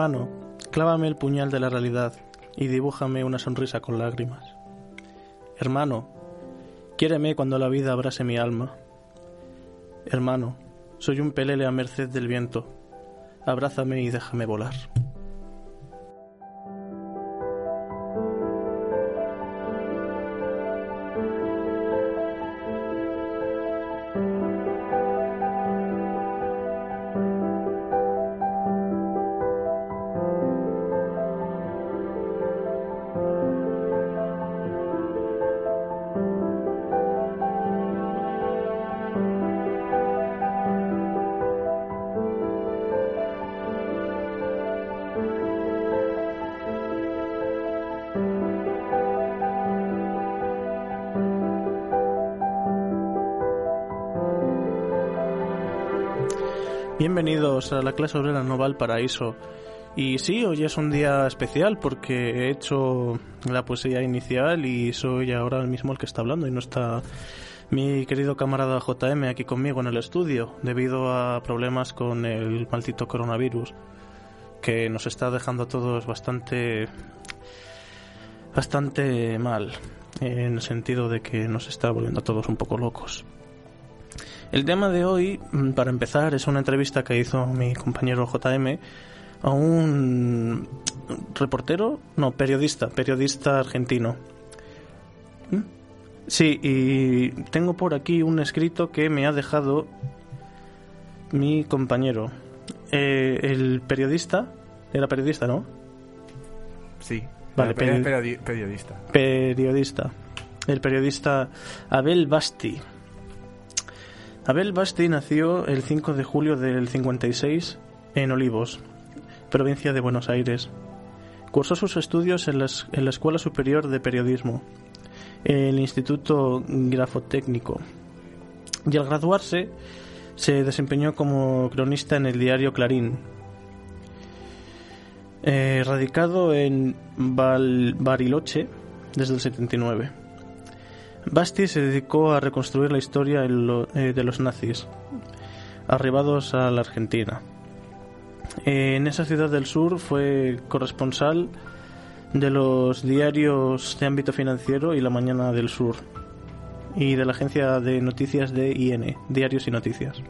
Hermano, clávame el puñal de la realidad y dibújame una sonrisa con lágrimas. Hermano, quiéreme cuando la vida abrase mi alma. Hermano, soy un pelele a merced del viento. Abrázame y déjame volar. Bienvenidos a la clase obrera Noval Paraíso. Y sí, hoy es un día especial porque he hecho la poesía inicial y soy ahora mismo el que está hablando y no está mi querido camarada JM aquí conmigo en el estudio debido a problemas con el maldito coronavirus que nos está dejando a todos bastante bastante mal en el sentido de que nos está volviendo a todos un poco locos. El tema de hoy, para empezar, es una entrevista que hizo mi compañero JM a un reportero, no, periodista, periodista argentino. ¿Mm? Sí, y tengo por aquí un escrito que me ha dejado mi compañero. Eh, el periodista, era periodista, ¿no? Sí, Vale, peri- peri- peri- periodista. periodista. El periodista Abel Basti. Abel Basti nació el 5 de julio del 56 en Olivos, provincia de Buenos Aires. Cursó sus estudios en, la Escuela Superior de Periodismo, el Instituto Grafotécnico. Y al graduarse se desempeñó como cronista en el diario Clarín, eh, radicado en Bariloche desde el 79. Basti se dedicó a reconstruir la historia eh, de los nazis, arribados a la Argentina. En esa ciudad del sur fue corresponsal de los diarios de ámbito financiero y La Mañana del Sur y de la agencia de noticias de IN, Diarios y Noticias.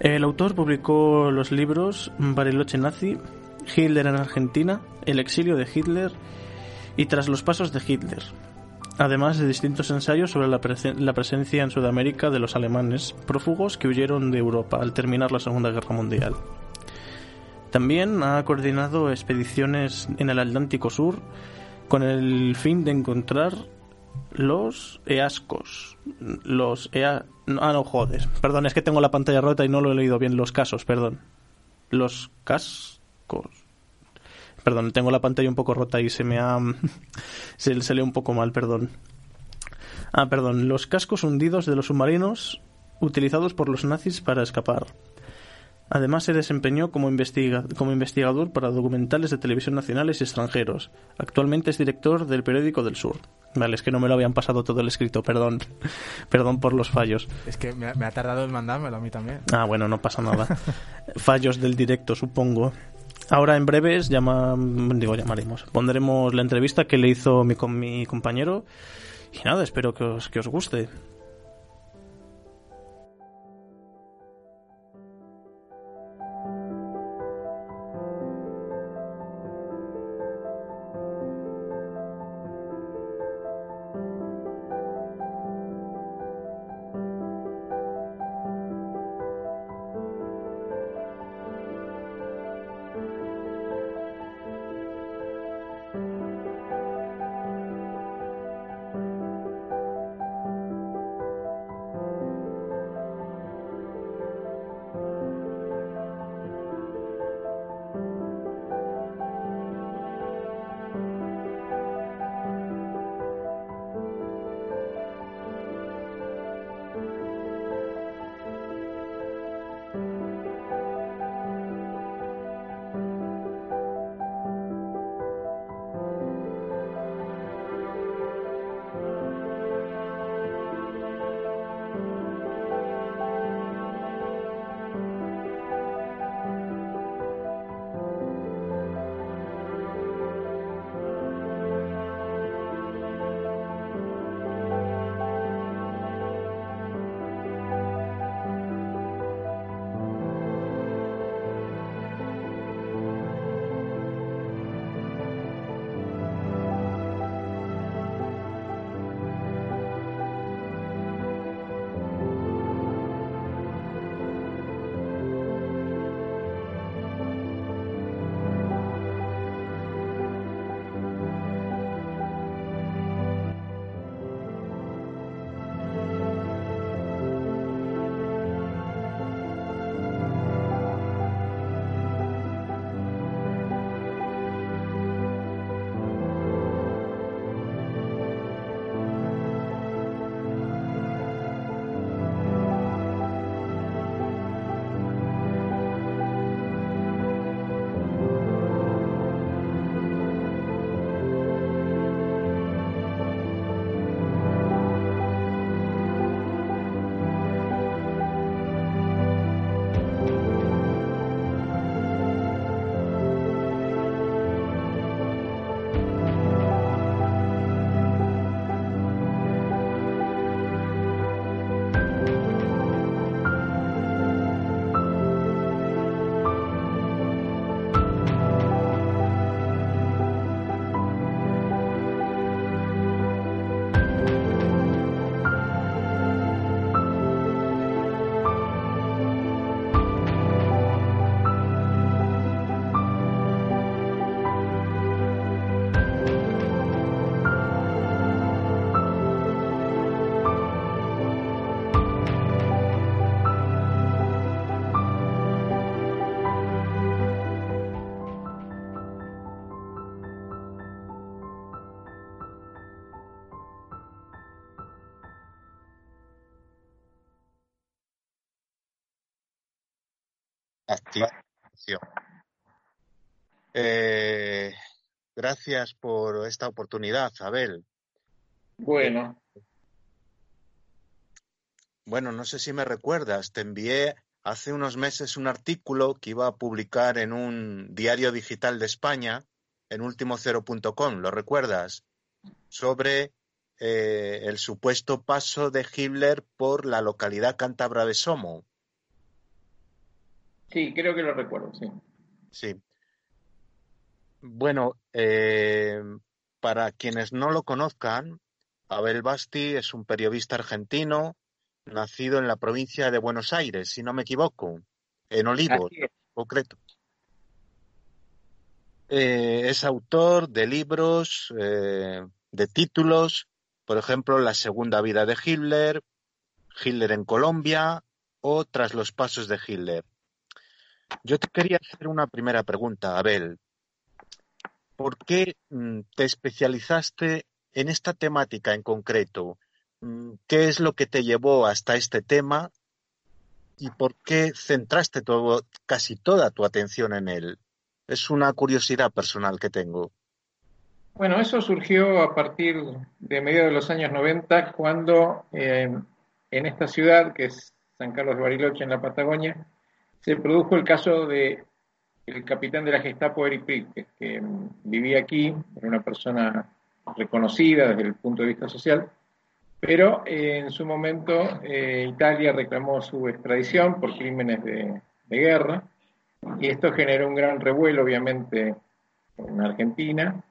El autor publicó los libros Bariloche Nazi, Hitler en Argentina, El exilio de Hitler y Tras los pasos de Hitler, además de distintos ensayos sobre la, la presencia en Sudamérica de los alemanes prófugos que huyeron de Europa al terminar la Segunda Guerra Mundial. También ha coordinado expediciones en el Atlántico Sur con el fin de encontrar los eascos. Los ea... Ah, no, joder. Perdón, es que tengo la pantalla rota y no lo he leído bien. Los casos, perdón. Los cascos. Perdón, tengo la pantalla un poco rota y se me ha... se, se lee un poco mal, perdón. Ah, perdón. Los cascos hundidos de los submarinos utilizados por los nazis para escapar. Además se desempeñó como, investiga- como investigador para documentales de televisión nacionales y extranjeros. Actualmente es director del Periódico del Sur. Vale, es que no me lo habían pasado todo el escrito, perdón. perdón por los fallos. Es que me, ha- me ha tardado en mandármelo a mí también. Ah, bueno, no pasa nada. Fallos del directo, supongo. Ahora en breves llama, digo, llamaremos. Pondremos la entrevista que le hizo mi, con mi compañero. Y nada, espero que os, que os guste. Eh, gracias por esta oportunidad, Abel. Bueno. Bueno, no sé si me recuerdas, te envié hace unos meses un artículo que iba a publicar en un diario digital de España, en ultimocero.com, ¿lo recuerdas? Sobre eh, el supuesto paso de Hitler por la localidad cántabra de Somo. Sí, creo que lo recuerdo, sí. Sí. Bueno, eh, para quienes no lo conozcan, Abel Basti es un periodista argentino nacido en la provincia de Buenos Aires, si no me equivoco, en Olivos, concreto. Eh, es autor de libros, eh, de títulos, por ejemplo, La segunda vida de Hitler, Hitler en Colombia o Tras los pasos de Hitler. Yo te quería hacer una primera pregunta, Abel. ¿Por qué mm, te especializaste en esta temática en concreto? Mm, ¿Qué es lo que te llevó hasta este tema y por qué centraste casi toda tu atención en él? Es una curiosidad personal que tengo. Bueno, eso surgió a partir de mediados de los años 90, cuando eh, en esta ciudad, que es San Carlos de Bariloche, en la Patagonia, se produjo el caso de el capitán de la Gestapo, Eric Pritt, que vivía aquí, era una persona reconocida desde el punto de vista social, pero eh, en su momento eh, Italia reclamó su extradición por crímenes de, guerra y esto generó un gran revuelo, obviamente, en Argentina,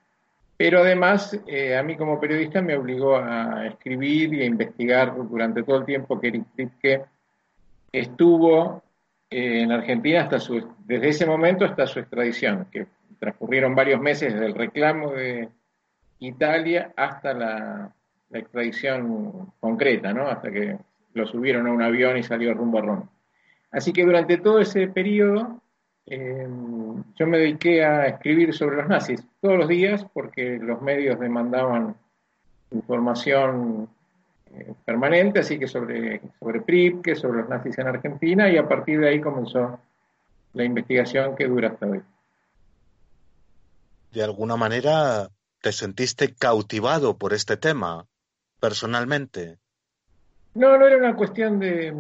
pero además eh, a mí como periodista me obligó a escribir y a investigar durante todo el tiempo que Eric Pritzke estuvo en Argentina hasta su, desde ese momento hasta su extradición, que transcurrieron varios meses desde el reclamo de Italia hasta la, extradición concreta, ¿no? Hasta que lo subieron a un avión y salió rumbo a Roma. Así que durante todo ese periodo eh, yo me dediqué a escribir sobre los nazis todos los días porque los medios demandaban información eh, permanente, así que sobre, sobre que sobre los nazis en Argentina, y a partir de ahí comenzó la investigación que dura hasta hoy. De alguna manera, ¿te sentiste cautivado por este tema, personalmente? No, no era una cuestión de,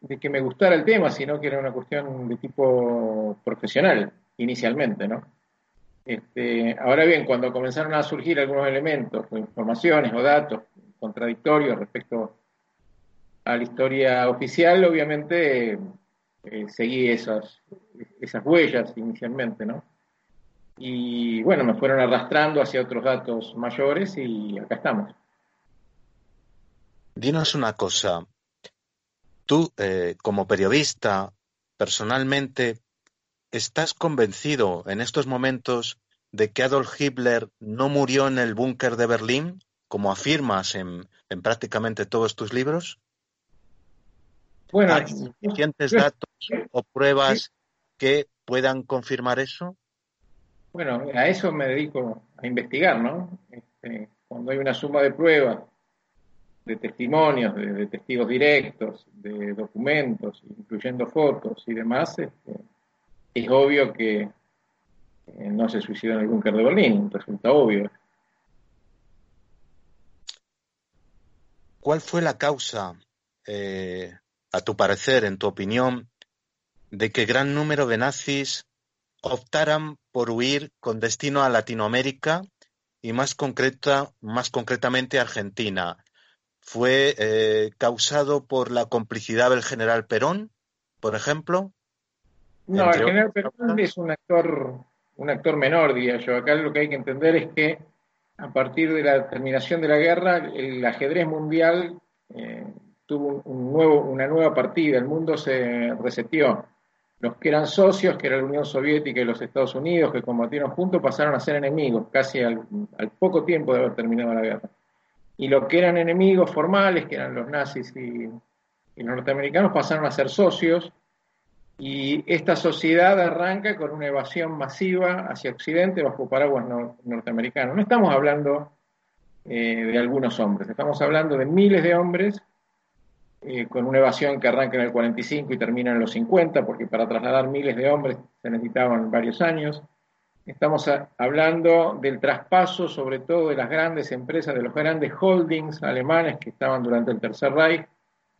de que me gustara el tema, sino que era una cuestión de tipo profesional, inicialmente, ¿no? Este, ahora bien, cuando comenzaron a surgir algunos elementos, o informaciones o datos contradictorios respecto a la historia oficial, obviamente eh, seguí esas, esas huellas inicialmente, ¿no? Y bueno, me fueron arrastrando hacia otros datos mayores y acá estamos. Dinos una cosa. Tú, eh, como periodista, personalmente, ¿estás convencido en estos momentos de que Adolf Hitler no murió en el búnker de Berlín? Como afirmas en, prácticamente todos tus libros? Bueno, ¿Hay suficientes datos o pruebas que puedan confirmar eso? Bueno, a eso me dedico a investigar, ¿no? Este, cuando hay una suma de pruebas, de testimonios, de, testigos directos, de documentos, incluyendo fotos y demás, este, es obvio que eh, no se suicidó en el búnker de Berlín, resulta obvio. ¿Cuál fue la causa, eh, a tu parecer, en tu opinión, de que gran número de nazis optaran por huir con destino a Latinoamérica y más, concreta, más concretamente Argentina? ¿Fue eh, causado por la complicidad del general Perón, por ejemplo? No, el general Perón es un actor, un actor menor, diría yo. Acá lo que hay que entender es que a partir de la terminación de la guerra, el ajedrez mundial eh, tuvo un nuevo, una nueva partida, el mundo se reseteó. Los que eran socios, que era la Unión Soviética y los Estados Unidos, que combatieron juntos, pasaron a ser enemigos, casi al, poco tiempo de haber terminado la guerra. Y los que eran enemigos formales, que eran los nazis y los norteamericanos, pasaron a ser socios, y esta sociedad arranca con una evasión masiva hacia Occidente bajo paraguas norteamericanos. No estamos hablando eh, de algunos hombres, estamos hablando de miles de hombres eh, con una evasión que arranca en el 45 y termina en los 50, porque para trasladar miles de hombres se necesitaban varios años. Estamos hablando del traspaso, sobre todo de las grandes empresas, de los grandes holdings alemanes que estaban durante el Tercer Reich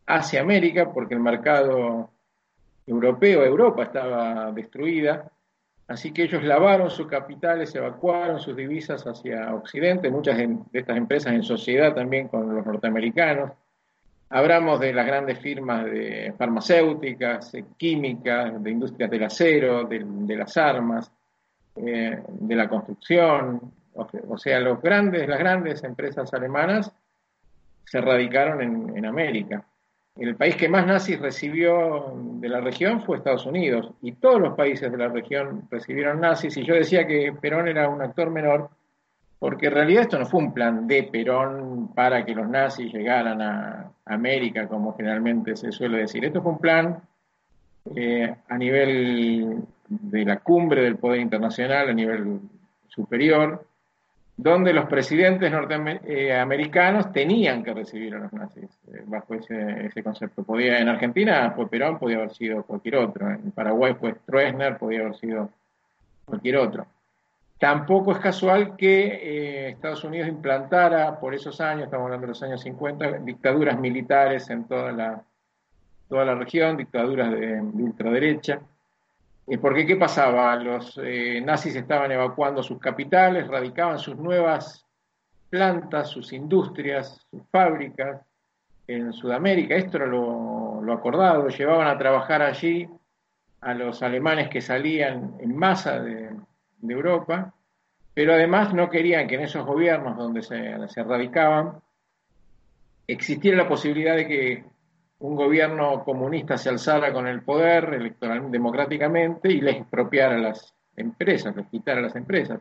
hacia América, porque el mercado europeo, Europa, estaba destruida. Así que ellos lavaron sus capitales, evacuaron sus divisas hacia Occidente, muchas de estas empresas en sociedad también con los norteamericanos. Hablamos de las grandes firmas de farmacéuticas, químicas, de industrias del acero, de las armas, eh, de la construcción, o, sea, los grandes, las grandes empresas alemanas se radicaron en, América. El país que más nazis recibió de la región fue Estados Unidos, y todos los países de la región recibieron nazis, y yo decía que Perón era un actor menor, porque en realidad esto no fue un plan de Perón para que los nazis llegaran a América, como generalmente se suele decir. Esto fue un plan eh, a nivel de la cumbre del poder internacional a nivel superior, donde los presidentes norteamericanos tenían que recibir a los nazis eh, bajo ese, concepto. Podía, en Argentina fue Perón, podía haber sido cualquier otro. En Paraguay fue Stroessner, podía haber sido cualquier otro. Tampoco es casual que eh, Estados Unidos implantara por esos años, estamos hablando de los años 50, dictaduras militares en toda la, toda la región, dictaduras de ultraderecha. Porque, ¿qué pasaba? Los eh, nazis estaban evacuando sus capitales, radicaban sus nuevas plantas, sus industrias, sus fábricas en Sudamérica. Esto era lo, acordado. Llevaban a trabajar allí a los alemanes que salían en masa de, Europa, pero además no querían que en esos gobiernos donde se, se radicaban existiera la posibilidad de que un gobierno comunista se alzara con el poder electoral democráticamente y les expropiara las empresas, les quitara las empresas.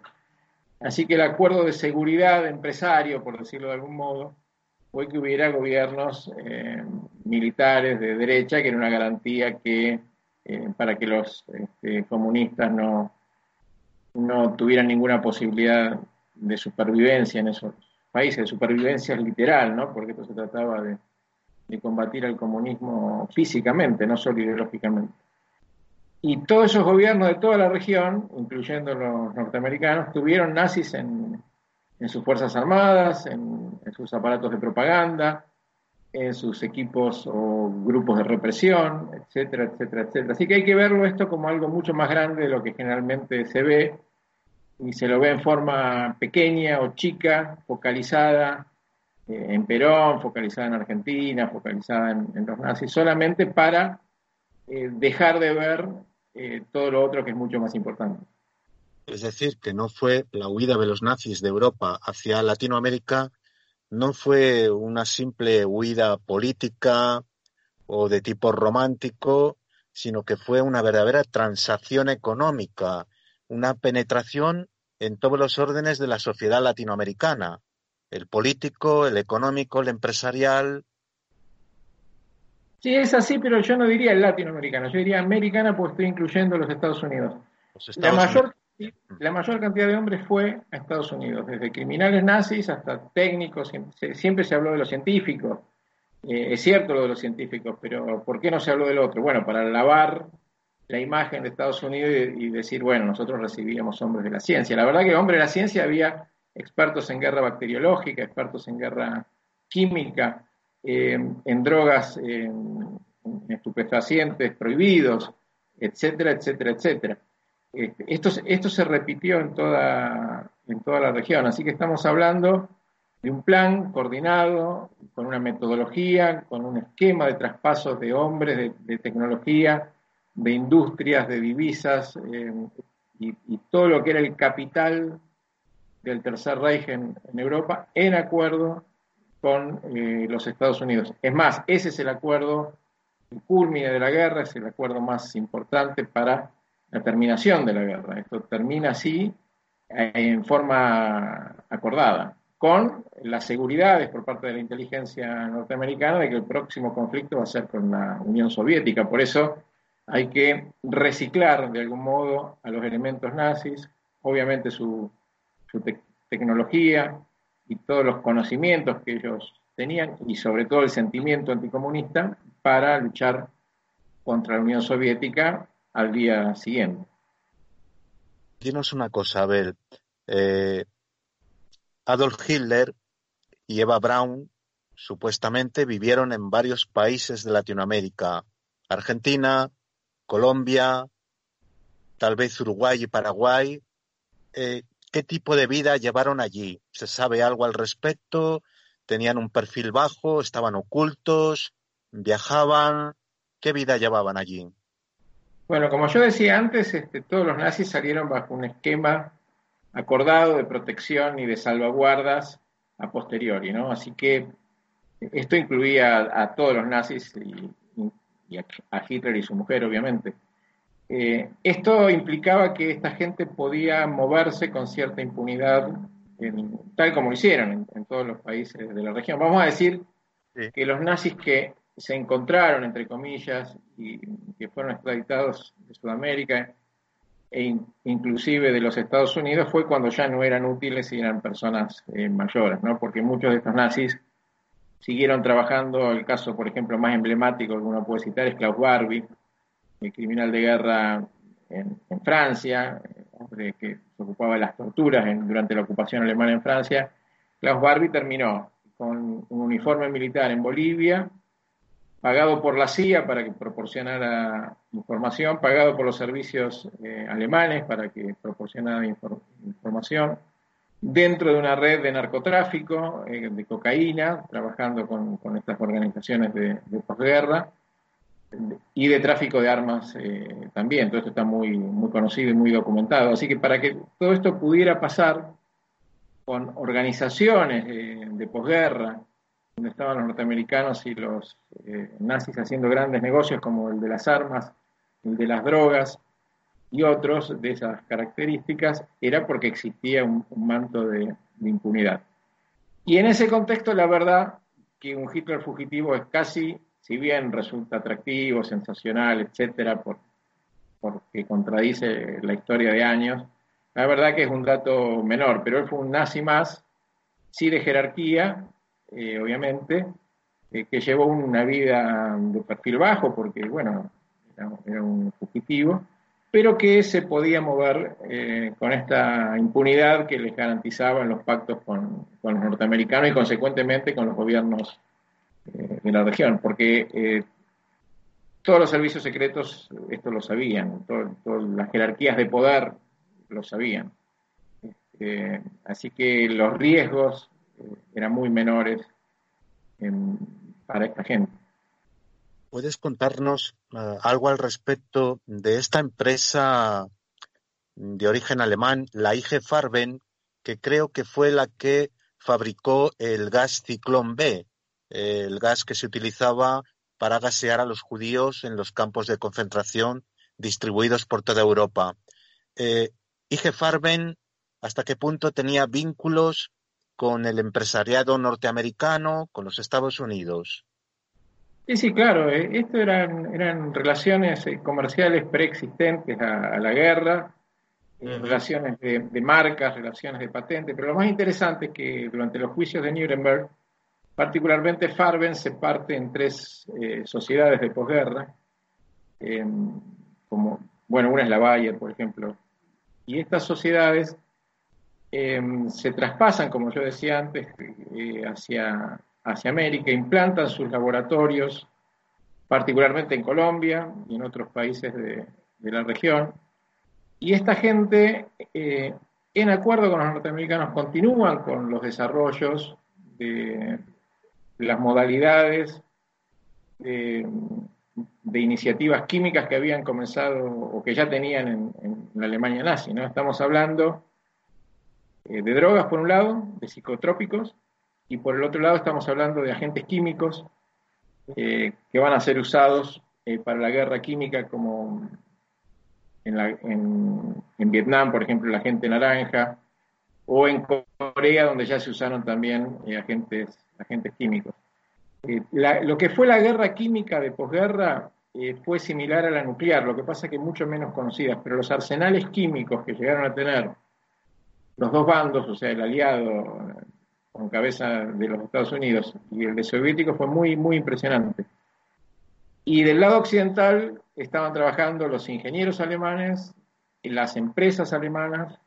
Así que el acuerdo de seguridad empresario, por decirlo de algún modo, fue que hubiera gobiernos eh, militares de derecha, que era una garantía que eh, para que los este, comunistas no, no tuvieran ninguna posibilidad de supervivencia en esos países, de supervivencia literal, ¿no? porque esto se trataba de, de combatir al comunismo físicamente, no solo ideológicamente. Y todos esos gobiernos de toda la región, incluyendo los norteamericanos, tuvieron nazis en, sus fuerzas armadas, en, sus aparatos de propaganda, en sus equipos o grupos de represión, etcétera, etcétera, etcétera. Así que hay que verlo esto como algo mucho más grande de lo que generalmente se ve, y se lo ve en forma pequeña o chica, focalizada, eh, en Perón, focalizada en Argentina, focalizada en, los nazis, solamente para eh, dejar de ver eh, todo lo otro que es mucho más importante. Es decir, que no fue la huida de los nazis de Europa hacia Latinoamérica, no fue una simple huida política o de tipo romántico, sino que fue una verdadera transacción económica, una penetración en todos los órdenes de la sociedad latinoamericana, el político, el económico, el empresarial. Sí, es así, pero yo no diría el latinoamericano, yo diría americana porque estoy incluyendo los Estados Unidos. la, mayor, la mayor cantidad de hombres fue a Estados Unidos, desde criminales nazis hasta técnicos, siempre se habló de los científicos. Eh, es cierto lo de los científicos, pero ¿por qué no se habló del otro? Bueno, para lavar la imagen de Estados Unidos y, y decir, bueno, nosotros recibíamos hombres de la ciencia. La verdad que hombres de la ciencia había expertos en guerra bacteriológica, expertos en guerra química, eh, en drogas, en estupefacientes prohibidos, etcétera, etcétera, etcétera. Este, esto, esto se repitió en toda, en toda la región, así que estamos hablando de un plan coordinado, con una metodología, con un esquema de traspasos de hombres, de, tecnología, de industrias, de divisas eh, y, todo lo que era el capital del Tercer Reich en, Europa en acuerdo con eh, los Estados Unidos. Es más, ese es el acuerdo, el culmine de la guerra, es el acuerdo más importante para la terminación de la guerra. Esto termina así eh, en forma acordada, con las seguridades por parte de la inteligencia norteamericana de que el próximo conflicto va a ser con la Unión Soviética. Por eso hay que reciclar de algún modo a los elementos nazis, obviamente su tecnología y todos los conocimientos que ellos tenían, y sobre todo el sentimiento anticomunista, para luchar contra la Unión Soviética al día siguiente. Dinos una cosa, Abel. Eh, Adolf Hitler y Eva Braun supuestamente vivieron en varios países de Latinoamérica, Argentina, Colombia, tal vez Uruguay y Paraguay. Eh, ¿Qué tipo de vida llevaron allí? ¿Se sabe algo al respecto? ¿Tenían un perfil bajo? ¿Estaban ocultos? ¿Viajaban? ¿Qué vida llevaban allí? Bueno, como yo decía antes, este, todos los nazis salieron bajo un esquema acordado de protección y de salvaguardas a posteriori, ¿no? Así que esto incluía a, todos los nazis y, a, Hitler y su mujer, obviamente. Eh, esto implicaba que esta gente podía moverse con cierta impunidad, tal como lo hicieron en, todos los países de la región. Vamos a decir que los nazis que se encontraron, entre comillas, y que fueron extraditados de Sudamérica e inclusive de los Estados Unidos, fue cuando ya no eran útiles y eran personas eh, mayores, ¿no? Porque muchos de estos nazis siguieron trabajando, el caso, por ejemplo, más emblemático que uno puede citar es Klaus Barbie, el criminal de guerra en, Francia, hombre que se ocupaba de las torturas durante la ocupación alemana en Francia. Klaus Barbie terminó con un uniforme militar en Bolivia, pagado por la CIA para que proporcionara información, pagado por los servicios eh, alemanes para que proporcionara información, dentro de una red de narcotráfico, eh, de cocaína, trabajando con, estas organizaciones de, posguerra, y de tráfico de armas eh, también. Todo esto está muy, muy conocido y muy documentado. Así que para que todo esto pudiera pasar con organizaciones de posguerra, donde estaban los norteamericanos y los eh, nazis haciendo grandes negocios como el de las armas, el de las drogas y otros de esas características, era porque existía un, manto de, impunidad. Y en ese contexto, la verdad que un Hitler fugitivo es casi, si bien resulta atractivo, sensacional, etcétera, por, porque contradice la historia de años, la verdad que es un dato menor, pero él fue un nazi más, sí de jerarquía, eh, obviamente, eh, que llevó una vida de perfil bajo, porque, bueno, era, un fugitivo, pero que se podía mover eh, con esta impunidad que les garantizaban los pactos con, los norteamericanos y, consecuentemente, con los gobiernos de la región, porque todos los servicios secretos esto lo sabían, todas las jerarquías de poder lo sabían. así que los riesgos eran muy menores para esta gente. ¿Puedes contarnos eh, algo al respecto de esta empresa de origen alemán, la IG Farben, que creo que fue la que fabricó el gas Ciclón B, el gas que se utilizaba para gasear a los judíos en los campos de concentración distribuidos por toda Europa. Eh, IG Farben, ¿hasta qué punto tenía vínculos con el empresariado norteamericano, con los Estados Unidos. Sí, sí, claro. Eh, esto eran, eran relaciones eh, comerciales preexistentes a, la guerra, eh, relaciones de, marcas, relaciones de patentes, pero lo más interesante es que durante los juicios de Nuremberg, particularmente Farben se parte en tres sociedades de posguerra, como, bueno, una es la Bayer, por ejemplo, y estas sociedades Em, se traspasan, como yo decía antes, eh, hacia, hacia América, implantan sus laboratorios, particularmente en Colombia y en otros países de, la región. Y esta gente, eh, en acuerdo con los norteamericanos, continúan con los desarrollos de, las modalidades de, iniciativas químicas que habían comenzado o que ya tenían en, en la Alemania nazi. ¿no? Estamos hablando eh, de drogas por un lado, de psicotrópicos, y por el otro lado estamos hablando de agentes químicos eh, que van a ser usados eh, para la guerra química como en, Vietnam, por ejemplo, el agente naranja, o en Corea, donde ya se usaron también agentes, agentes químicos. lo que fue la guerra química de posguerra fue similar a la nuclear, lo que pasa que mucho menos conocida, pero los arsenales químicos que llegaron a tener los dos bandos, o sea, el aliado con cabeza de los Estados Unidos y el de soviético fue muy, muy impresionante. Y del lado occidental estaban trabajando los ingenieros alemanes, las empresas alemanas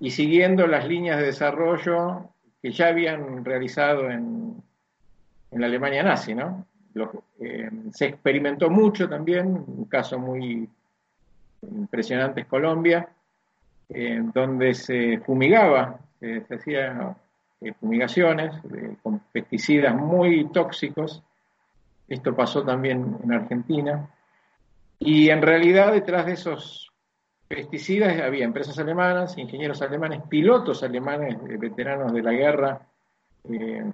y siguiendo las líneas de desarrollo que ya habían realizado en, en la Alemania nazi, ¿no? Eh, se experimentó mucho también, un caso muy impresionante es Colombia, eh, donde se fumigaba, se hacía eh, fumigaciones con pesticidas muy tóxicos. Esto pasó también en Argentina. Y en realidad detrás de esos pesticidas había empresas alemanas, ingenieros alemanes, pilotos alemanes, veteranos de la guerra,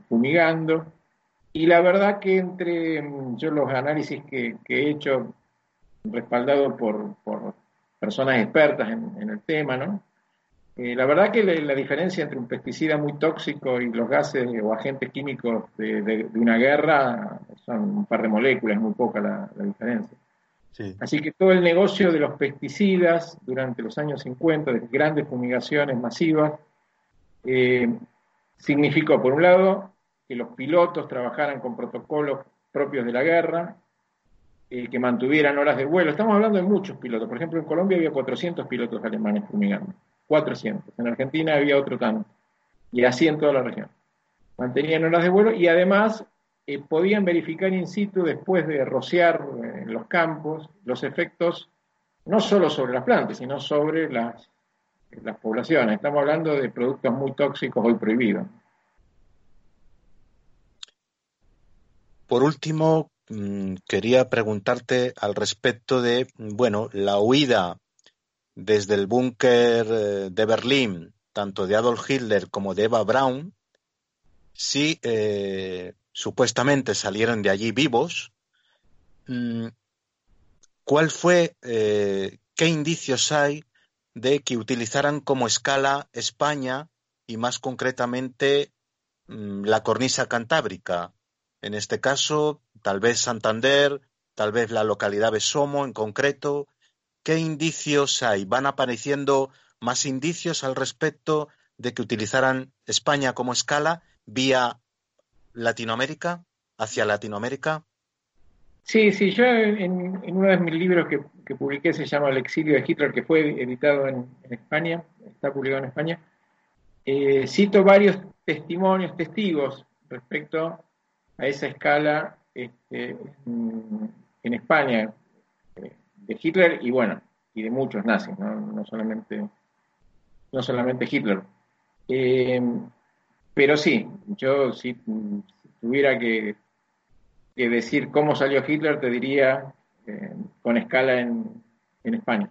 fumigando y la verdad que entre mm, yo los análisis que, he hecho, respaldado por, personas expertas en, el tema, ¿no? Eh, la verdad que la, diferencia entre un pesticida muy tóxico y los gases o agentes químicos de, una guerra son un par de moléculas, muy poca la, diferencia. Así que todo el negocio de los pesticidas durante los años 50, de grandes fumigaciones masivas, eh, significó, por un lado, que los pilotos trabajaran con protocolos propios de la guerra, eh, que mantuvieran horas de vuelo. Estamos hablando de muchos pilotos. Por ejemplo, en Colombia había 400 pilotos alemanes fumigando. 400. En Argentina había otro tanto. Y así en toda la región. Mantenían horas de vuelo y además eh, podían verificar in situ después de rociar eh, en los campos los efectos no solo sobre las plantas, sino sobre las, las poblaciones. Estamos hablando de productos muy tóxicos hoy prohibidos. Por último, mm, quería preguntarte al respecto de, bueno, la huida desde el búnker eh, de Berlín, tanto de Adolf Hitler como de Eva Braun, si eh, supuestamente salieron de allí vivos, mm, ¿cuál fue, eh, qué indicios hay de que utilizaran como escala España y más concretamente mm, la cornisa cantábrica? En este caso, tal vez Santander, tal vez la localidad de Somo en concreto. ¿Qué indicios hay? ¿Van apareciendo más indicios al respecto de que utilizaran España como escala vía Latinoamérica, hacia Latinoamérica? Sí, sí, yo en, uno de mis libros que, publiqué se llama El exilio de Hitler, que fue editado en, España, está publicado en España, eh, cito varios testimonios, testigos respecto a esa escala este, en España eh, de Hitler y bueno, y de muchos nazis, no, solamente, no solamente Hitler. Eh, pero sí, yo si, tuviera que, decir cómo salió Hitler, te diría eh, con escala en, España.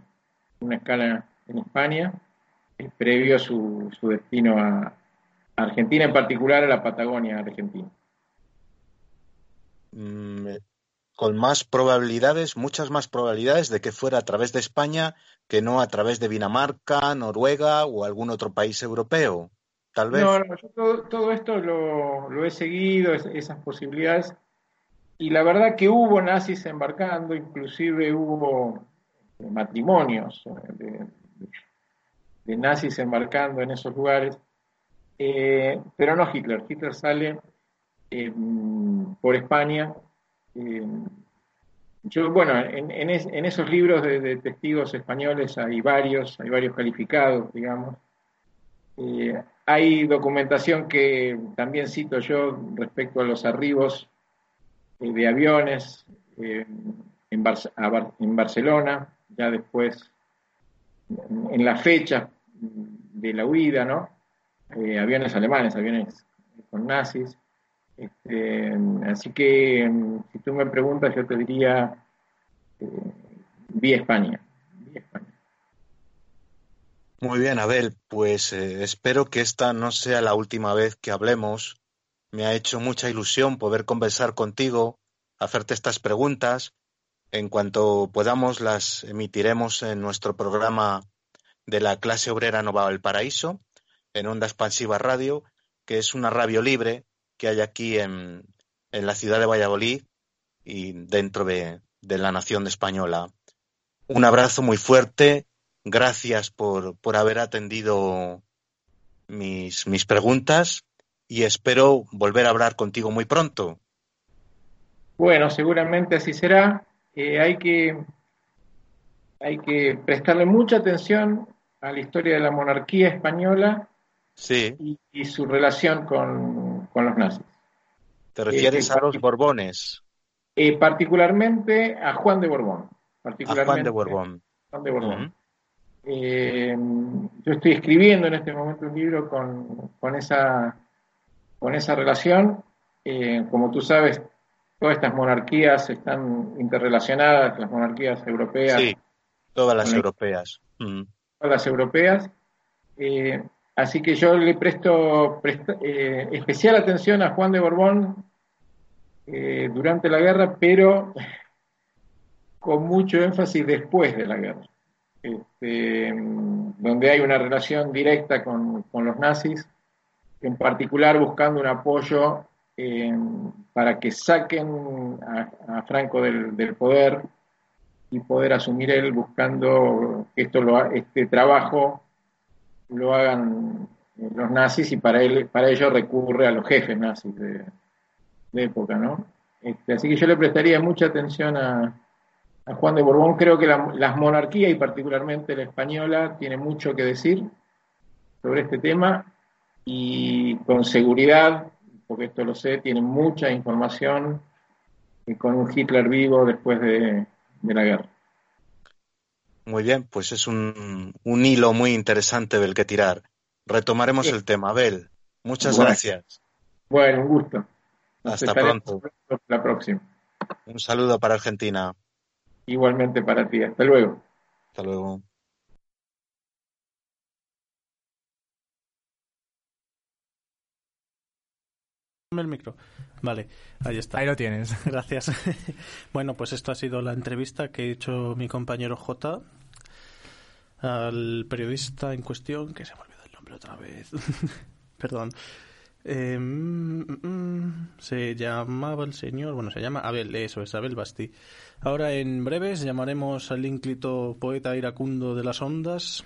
Una escala en España, previo a su, su destino a Argentina, en particular a la Patagonia argentina. Mm, con más probabilidades, muchas más probabilidades de que fuera a través de España que no a través de Dinamarca, Noruega o algún otro país europeo. Tal vez. No, yo todo, esto lo, he seguido, esas posibilidades. Y la verdad que hubo nazis embarcando, inclusive hubo matrimonios eh, de, nazis embarcando en esos lugares. Eh, pero no Hitler. Hitler sale por España. yo, bueno, en, esos libros de, testigos españoles hay varios, hay varios calificados, digamos. Eh, hay documentación que también cito yo respecto a los arribos eh, de aviones eh, en, Barcelona, ya después, en la fecha de la huida, ¿no? aviones alemanes, aviones con nazis. Este, así que si tú me preguntas, yo te diría eh, vía España. Muy bien, Abel, pues eh, espero que esta no sea la última vez que hablemos. Me ha hecho mucha ilusión poder conversar contigo, hacerte estas preguntas. En cuanto podamos, las emitiremos en nuestro programa de la clase obrera Nova del Paraíso, en Onda Expansiva Radio, que es una radio libre que hay aquí en, la ciudad de Valladolid y dentro de, la nación española. Un abrazo muy fuerte. Gracias por, haber atendido mis, mis preguntas y espero volver a hablar contigo muy pronto. Bueno, seguramente así será. Eh, hay, que, hay que prestarle mucha atención a la historia de la monarquía española Sí, y, y su relación con, con los nazis. te refieres eh, a los Borbones, Eh, particularmente a Juan de Borbón. a Particularmente Juan de Borbón. Juan de Borbón. Eh, yo estoy escribiendo en este momento un libro con, con esa, con esa relación. Eh, como tú sabes, todas estas monarquías están interrelacionadas, las monarquías europeas, Sí, todas las europeas. Ujú. todas las europeas. Eh, así que yo le presto presta- eh, especial atención a Juan de Borbón durante la guerra, pero con mucho énfasis después de la guerra, Este, donde hay una relación directa con, con los nazis, en particular buscando un apoyo eh, para que saquen a, Franco del, del poder y poder asumir él buscando que esto lo, este trabajo lo hagan los nazis y para él para ello recurre a los jefes nazis de, de época, ¿no? Este, así que yo le prestaría mucha atención a, a Juan de Borbón. Creo que la, las monarquías y particularmente la española tiene mucho que decir sobre este tema y con seguridad, porque esto lo sé, tiene mucha información con un Hitler vivo después de, de la guerra. Muy bien, pues es un, un hilo muy interesante del que tirar. Retomaremos Sí. el tema, Abel. Muchas Bueno. gracias. Bueno, un gusto. Nos Hasta pronto. La próxima. Un saludo para Argentina. Igualmente para ti. Hasta luego. Hasta luego. el micro. Vale, ahí está. Ahí lo tienes. Gracias. bueno, pues esto ha sido la entrevista que ha hecho mi compañero J al periodista en cuestión, que se me olvidó el nombre otra vez. Perdón. Eh, mm, mm, se llamaba el señor, bueno, se llama Abel, eso es, Abel Basti. Ahora en breves llamaremos al ínclito poeta iracundo de las ondas,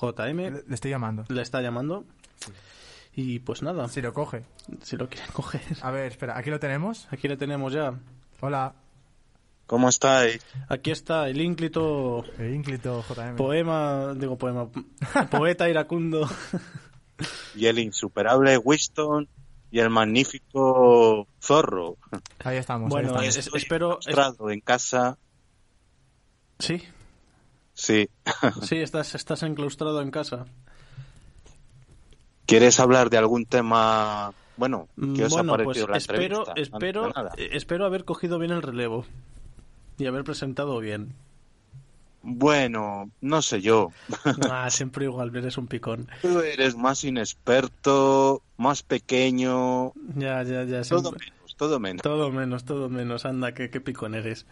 JM, Le, le estoy llamando. le está llamando. Y pues nada, Si lo coge. si lo quieren coger. A ver, espera, aquí lo tenemos. Aquí le tenemos ya. Hola, ¿Cómo estáis? Aquí está el ínclito el ínclito JM. poema, digo poema, poeta iracundo. Y el insuperable Winston y el magnífico Zorro. Ahí estamos. Bueno, ahí es- estamos. Espero- en casa. Sí, Sí. sí, estás, estás enclaustrado en casa. ¿Quieres hablar de algún tema? Bueno, ¿qué os bueno, ha pues la espero, entrevista? Espero, eh, espero haber cogido bien el relevo y haber presentado bien. Bueno, no sé yo. Ah, siempre igual, eres un picón. Tú eres más inexperto, más pequeño, Ya, ya, ya. todo siempre- menos, todo menos. Todo menos, todo menos. Anda, qué, qué picón eres.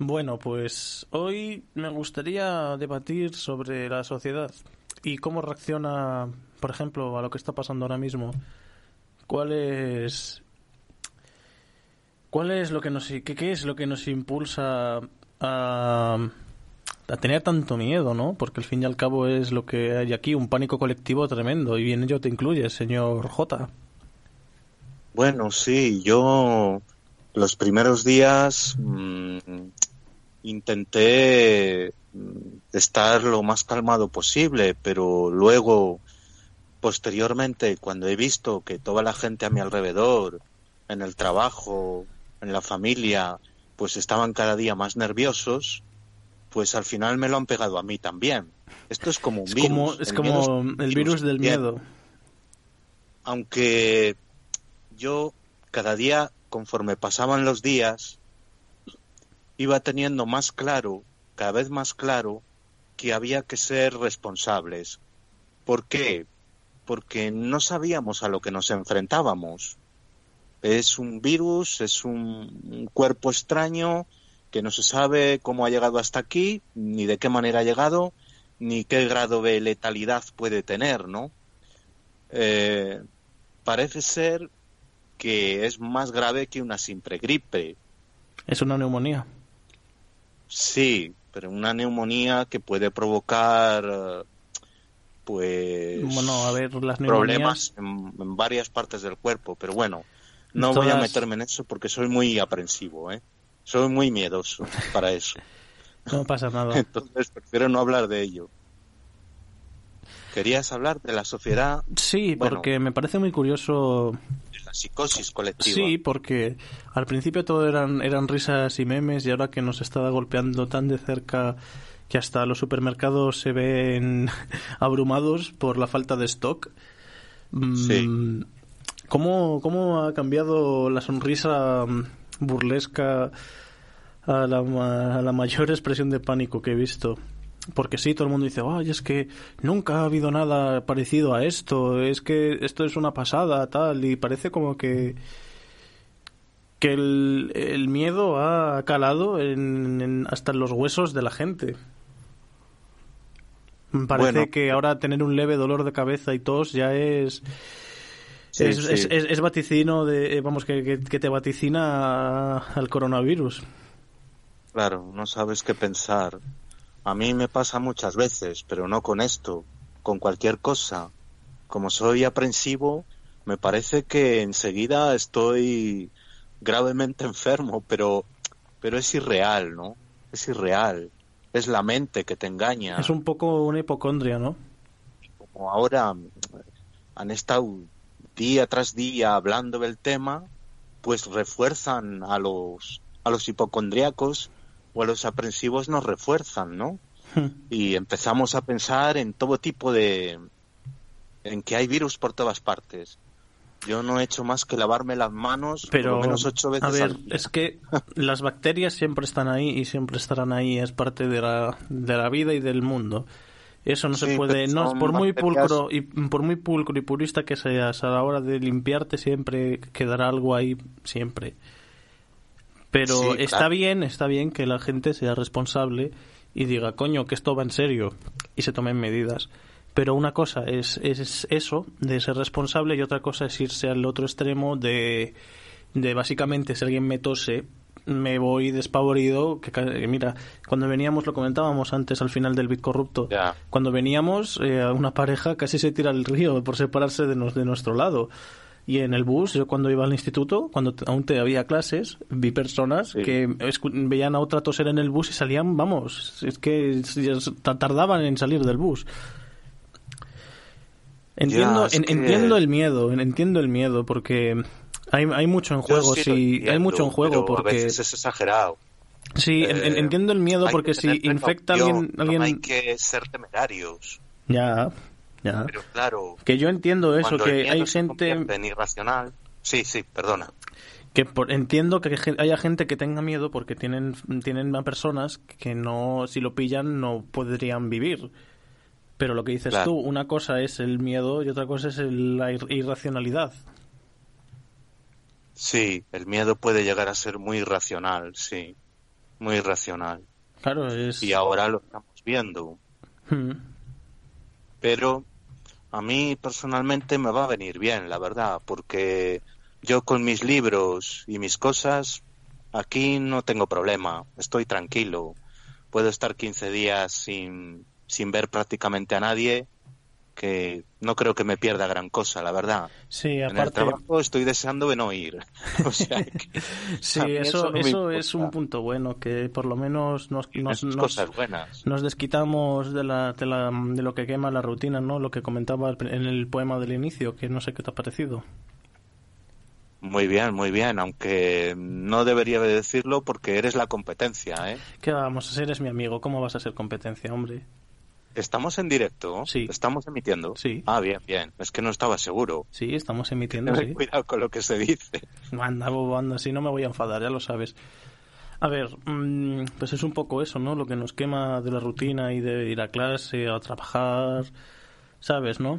Bueno, pues hoy me gustaría debatir sobre la sociedad y cómo reacciona, por ejemplo, a lo que está pasando ahora mismo. ¿Cuál es, cuál es lo que nos, qué, qué es lo que nos impulsa a, a tener tanto miedo, ¿no? Porque al fin y al cabo es lo que hay aquí, un pánico colectivo tremendo y en ello te incluye, señor J. Bueno, sí, yo los primeros días mm, intenté mm, estar lo más calmado posible, pero luego, posteriormente, cuando he visto que toda la gente a mi alrededor, en el trabajo, en la familia, pues estaban cada día más nerviosos, pues al final me lo han pegado a mí también. Esto es como un Es virus. como, es el como el virus del miedo. aunque yo cada día, conforme pasaban los días, iba teniendo más claro, cada vez más claro, que había que ser responsables. ¿Por qué? Porque no sabíamos a lo que nos enfrentábamos. Es un virus, es un cuerpo extraño que no se sabe cómo ha llegado hasta aquí, ni de qué manera ha llegado, ni qué grado de letalidad puede tener, ¿no? Eh, parece ser que es más grave que una simple gripe. Es una neumonía. Sí, pero una neumonía que puede provocar pues Bueno, a ver, las problemas neumonías... en, en varias partes del cuerpo, pero bueno, no voy a meterme en eso porque soy muy aprensivo, ¿eh? Soy muy miedoso para eso. No pasa nada. Entonces prefiero no hablar de ello. Querías hablar de la sociedad, Sí, Bueno. porque me parece muy curioso de la psicosis colectiva. Sí, porque al principio todo eran, eran risas y memes y ahora que nos está golpeando tan de cerca que hasta los supermercados se ven abrumados por la falta de stock. mm, Sí. ¿Cómo, ¿Cómo ha cambiado la sonrisa mm, burlesca a la, ma- a la mayor expresión de pánico que he visto? Porque sí, todo el mundo dice, ay, es que nunca ha habido nada parecido a esto, es que esto es una pasada, tal, y parece como que que el, el miedo ha calado en, en- hasta en los huesos de la gente. Parece Bueno. que ahora tener un leve dolor de cabeza y tos ya es Sí, es, sí. es- es- es vaticino de eh, vamos que, que- que te vaticina al coronavirus. Claro, no sabes qué pensar. A mí me pasa muchas veces, pero no con esto, con cualquier cosa. Como soy aprensivo, me parece que enseguida estoy gravemente enfermo, pero, pero es irreal, ¿no? Es irreal. Es la mente que te engaña. Es un poco una hipocondria, ¿no? Como ahora han estado día tras día hablando del tema, pues refuerzan a los, a los hipocondríacos o a los aprensivos nos refuerzan, ¿no? y empezamos a pensar en todo tipo de en que hay virus por todas partes yo no he hecho más que lavarme las manos por Pero lo menos ocho veces a ver, al día. es que las bacterias siempre están ahí y siempre estarán ahí, es parte de la, de la vida y del mundo. Eso no se puede, no por muy pulcro y por muy pulcro y purista que seas a la hora de limpiarte siempre quedará algo ahí siempre. Pero Sí, está claro. bien, está bien que la gente sea responsable y diga, coño, que esto va en serio y se tomen medidas. Pero una cosa es, es eso, de ser responsable, y otra cosa es irse al otro extremo de, de básicamente, si alguien me tose, me voy despavorido. Que, que mira, cuando veníamos, lo comentábamos antes al final del Bit Corrupto, cuando veníamos, eh, una pareja casi se tira al río por separarse de, nos- de nuestro lado. Y en el bus, yo cuando iba al instituto, cuando aún te había clases, vi personas Sí. que veían a otra toser en el bus y salían, vamos, es que tardaban en salir del bus. Entiendo, es en- que- entiendo el miedo, en- entiendo el miedo, porque hay, hay mucho en juego, sí hay mucho en juego, porque... a veces es exagerado. Sí, Eh, entiendo el miedo porque que si infecta a alguien... alguien... no hay que ser temerarios. Ya, ya. pero claro Que yo entiendo eso, que hay gente... en irracional sí sí perdona. Que por- entiendo que haya gente que tenga miedo porque tienen tienen a personas que no si lo pillan no podrían vivir. Pero lo que dices Claro. tú una cosa es el miedo y otra cosa es el- la ir- irracionalidad sí el miedo puede llegar a ser muy irracional sí muy irracional claro es y ahora lo estamos viendo. Mm. pero a mí personalmente me va a venir bien, la verdad, porque yo con mis libros y mis cosas aquí no tengo problema, estoy tranquilo, puedo estar 15 días sin, sin ver prácticamente a nadie, que no creo que me pierda gran cosa, la verdad. sí En el aparte trabajo estoy deseando de no ir. O sea, que sí eso no eso es un punto bueno que por lo menos nos nos, nos- cosas buenas. nos desquitamos de, la, de, la, de lo que quema la rutina, ¿no? Lo que comentaba en el poema del inicio, que no sé qué te ha parecido. Muy bien, muy bien, aunque no debería de decirlo porque eres la competencia, ¿eh? ¿Qué vamos a ser? Es mi amigo. ¿Cómo vas a ser competencia, hombre? ¿Estamos en directo? Sí. ¿Estamos emitiendo? Sí. Ah, bien, bien. Es que no estaba seguro. Sí, estamos emitiendo, Ten sí. cuidado con lo que se dice. Anda, bobo, anda, si no me voy a enfadar, ya lo sabes. A ver, mm, pues es un poco eso, ¿no? Lo que nos quema de la rutina y de ir a clase, a trabajar, ¿sabes, no?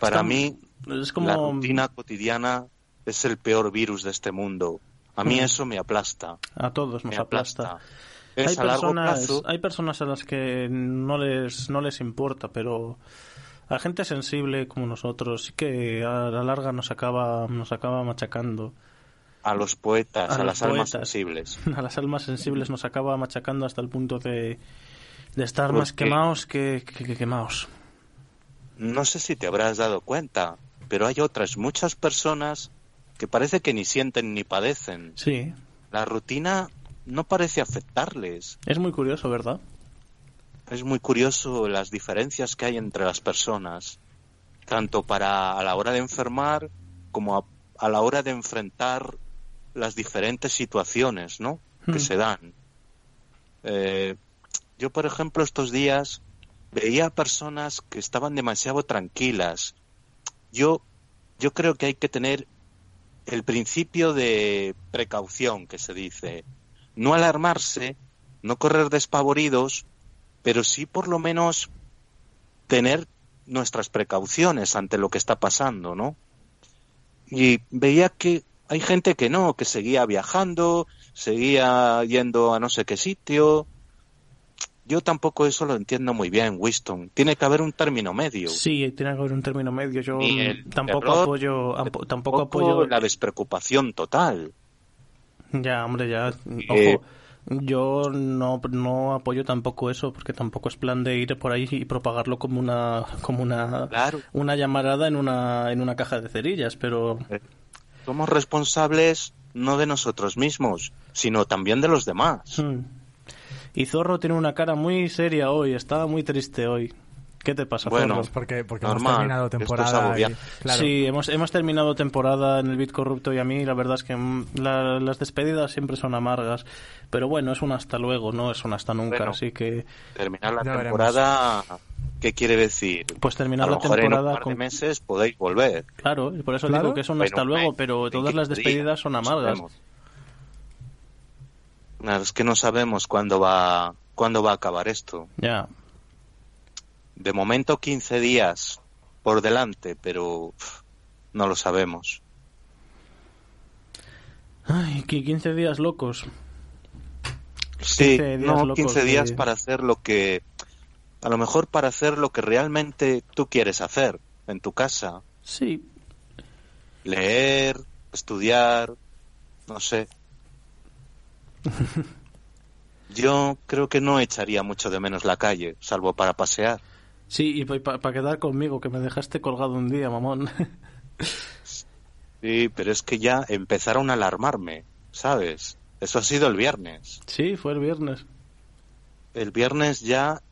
Para mí, Es como... la rutina cotidiana es el peor virus de este mundo. A mí Mm. eso me aplasta. A todos nos aplasta. Es hay a largo personas, plazo. hay personas a las que no les, no les importa, pero a gente sensible como nosotros sí que a la larga nos acaba, nos acaba machacando. A los poetas, A las almas sensibles. A las almas sensibles nos acaba machacando hasta el punto de, de estar Pues más que- quemados que, que, que quemados. no sé si te habrás dado cuenta, pero hay otras muchas personas que parece que ni sienten ni padecen. Sí. La rutina no parece afectarles. Es muy curioso, ¿verdad? Es muy curioso las diferencias que hay entre las personas, tanto para a la hora de enfermar como a, a la hora de enfrentar las diferentes situaciones, ¿no? Que Hmm. se dan. Eh, yo, por ejemplo, estos días veía personas que estaban demasiado tranquilas. Yo, yo creo que hay que tener el principio de precaución que se dice. No alarmarse, no correr despavoridos, pero sí por lo menos tener nuestras precauciones ante lo que está pasando, ¿no? Y veía que hay gente que no, que seguía viajando, seguía yendo a no sé qué sitio. Yo tampoco eso lo entiendo muy bien, Winston. Tiene que haber un término medio. Sí, tiene que haber un término medio. Yo el tampoco apoyo, ampo- tampoco Tampoco apoyo. la despreocupación total. Ya, hombre, ya. Eh, Ojo, yo no, no apoyo tampoco eso, porque tampoco es plan de ir por ahí y propagarlo como una, como una, Claro. una llamarada en una, en una caja de cerillas, pero Somos responsables no de nosotros mismos, sino también de los demás. Hmm. Y Zorro tiene una cara muy seria hoy, está muy triste hoy. ¿Qué te pasa, Bueno? Pues porque, porque Normal, hemos terminado esto es temporada. y- claro. Sí, hemos, hemos terminado temporada en el Bit Corrupto y a mí la verdad es que mm, la- las despedidas siempre son amargas. Pero bueno, es un hasta luego, no es un hasta nunca. Bueno. así que, Terminar la Ya veremos. temporada, ¿qué quiere decir? pues A terminar lo la mejor en un temporada par de con... meses podéis volver. Claro, y por eso Claro. digo que son Bueno, hasta luego, pero todas las 15 despedidas son amargas. es que no sabemos cuándo va, cuándo va a acabar esto. Ya, De momento 15 días por delante, pero no lo sabemos. Ay, que 15 días locos. Sí, 15 días no, locos 15 días para hacer lo que, a lo mejor para hacer lo que realmente tú quieres hacer en tu casa. Sí, Leer, estudiar, no sé. Yo creo que no echaría mucho de menos la calle, salvo para pasear. Sí, y para quedar conmigo, que me dejaste colgado un día, mamón. Sí, pero es que ya empezaron a alarmarme, ¿sabes? Eso ha sido el viernes. sí, fue el viernes. El viernes ya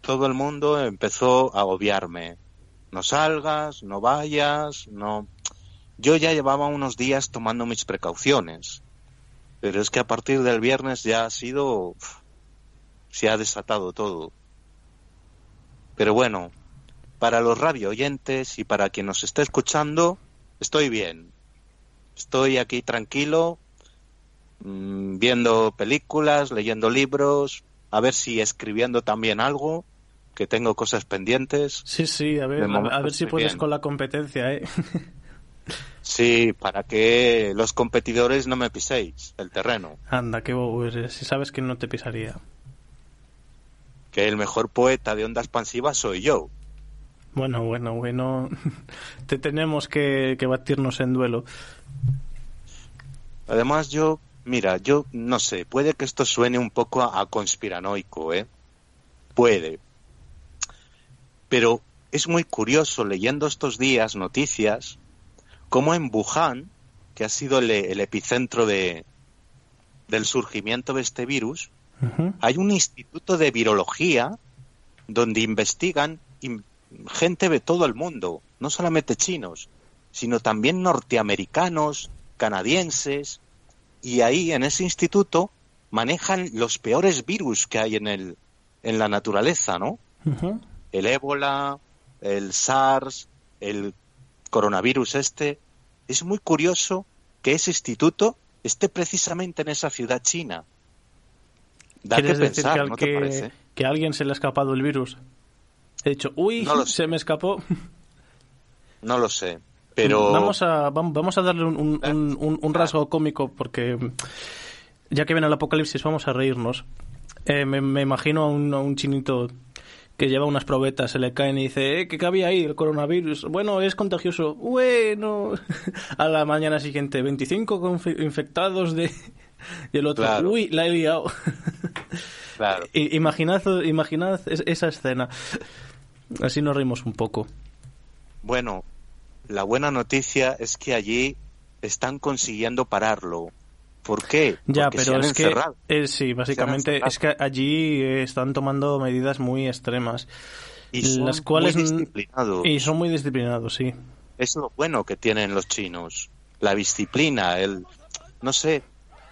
todo el mundo empezó a obviarme. No salgas, no vayas, no. Yo ya llevaba unos días tomando mis precauciones, pero es que a partir del viernes ya ha sido. se ha desatado todo. Pero bueno, para los radio oyentes y para quien nos esté escuchando, estoy bien. Estoy aquí tranquilo, mm, viendo películas, leyendo libros, a ver si escribiendo también algo, que tengo cosas pendientes. Sí, sí, a ver, a, ver si puedes bien. con la competencia, ¿eh? Sí, para que los competidores no me piséis el terreno. Anda, qué bobo eres, si sabes que no te pisaría. Que el mejor poeta de onda expansiva soy yo. Bueno, bueno, bueno. Te tenemos que, que batirnos en duelo. Además, yo, mira, yo no sé, puede que esto suene un poco a, a conspiranoico, ¿eh? Puede. Pero es muy curioso leyendo estos días noticias como en Wuhan, que ha sido el, el epicentro de, del surgimiento de este virus, Hay un instituto de virología donde investigan in- gente de todo el mundo, no solamente chinos, sino también norteamericanos, canadienses, y ahí en ese instituto manejan los peores virus que hay en el en la naturaleza, ¿no? El ébola, el SARS, el coronavirus este. Es muy curioso que ese instituto esté precisamente en esa ciudad china. Da que ¿Quieres decir pensar, que, al ¿no que, que a alguien se le ha escapado el virus? He dicho, uy, No se me escapó. No lo sé, pero Vamos a, vam- vamos a darle un, un- un- un- un rasgo cómico porque ya que viene el apocalipsis vamos a reírnos. Eh, me, me imagino a un, a un chinito que lleva unas probetas, se le caen y dice, eh, ¿qué había ahí? El coronavirus. Bueno, es contagioso. Bueno. A la mañana siguiente, 25 confi- infectados de... Y el otro, Claro. uy, la he liado. claro, Imaginad, imaginad es- esa escena. Así nos reímos un poco. Bueno, la buena noticia es que allí están consiguiendo pararlo. ¿Por qué? Ya, Porque se pero han es que encerrado. eh, sí, básicamente es que allí eh, están tomando medidas muy extremas y son las cuales muy disciplinados. y son muy disciplinados, sí. Es lo bueno que tienen los chinos. La disciplina, el, no sé,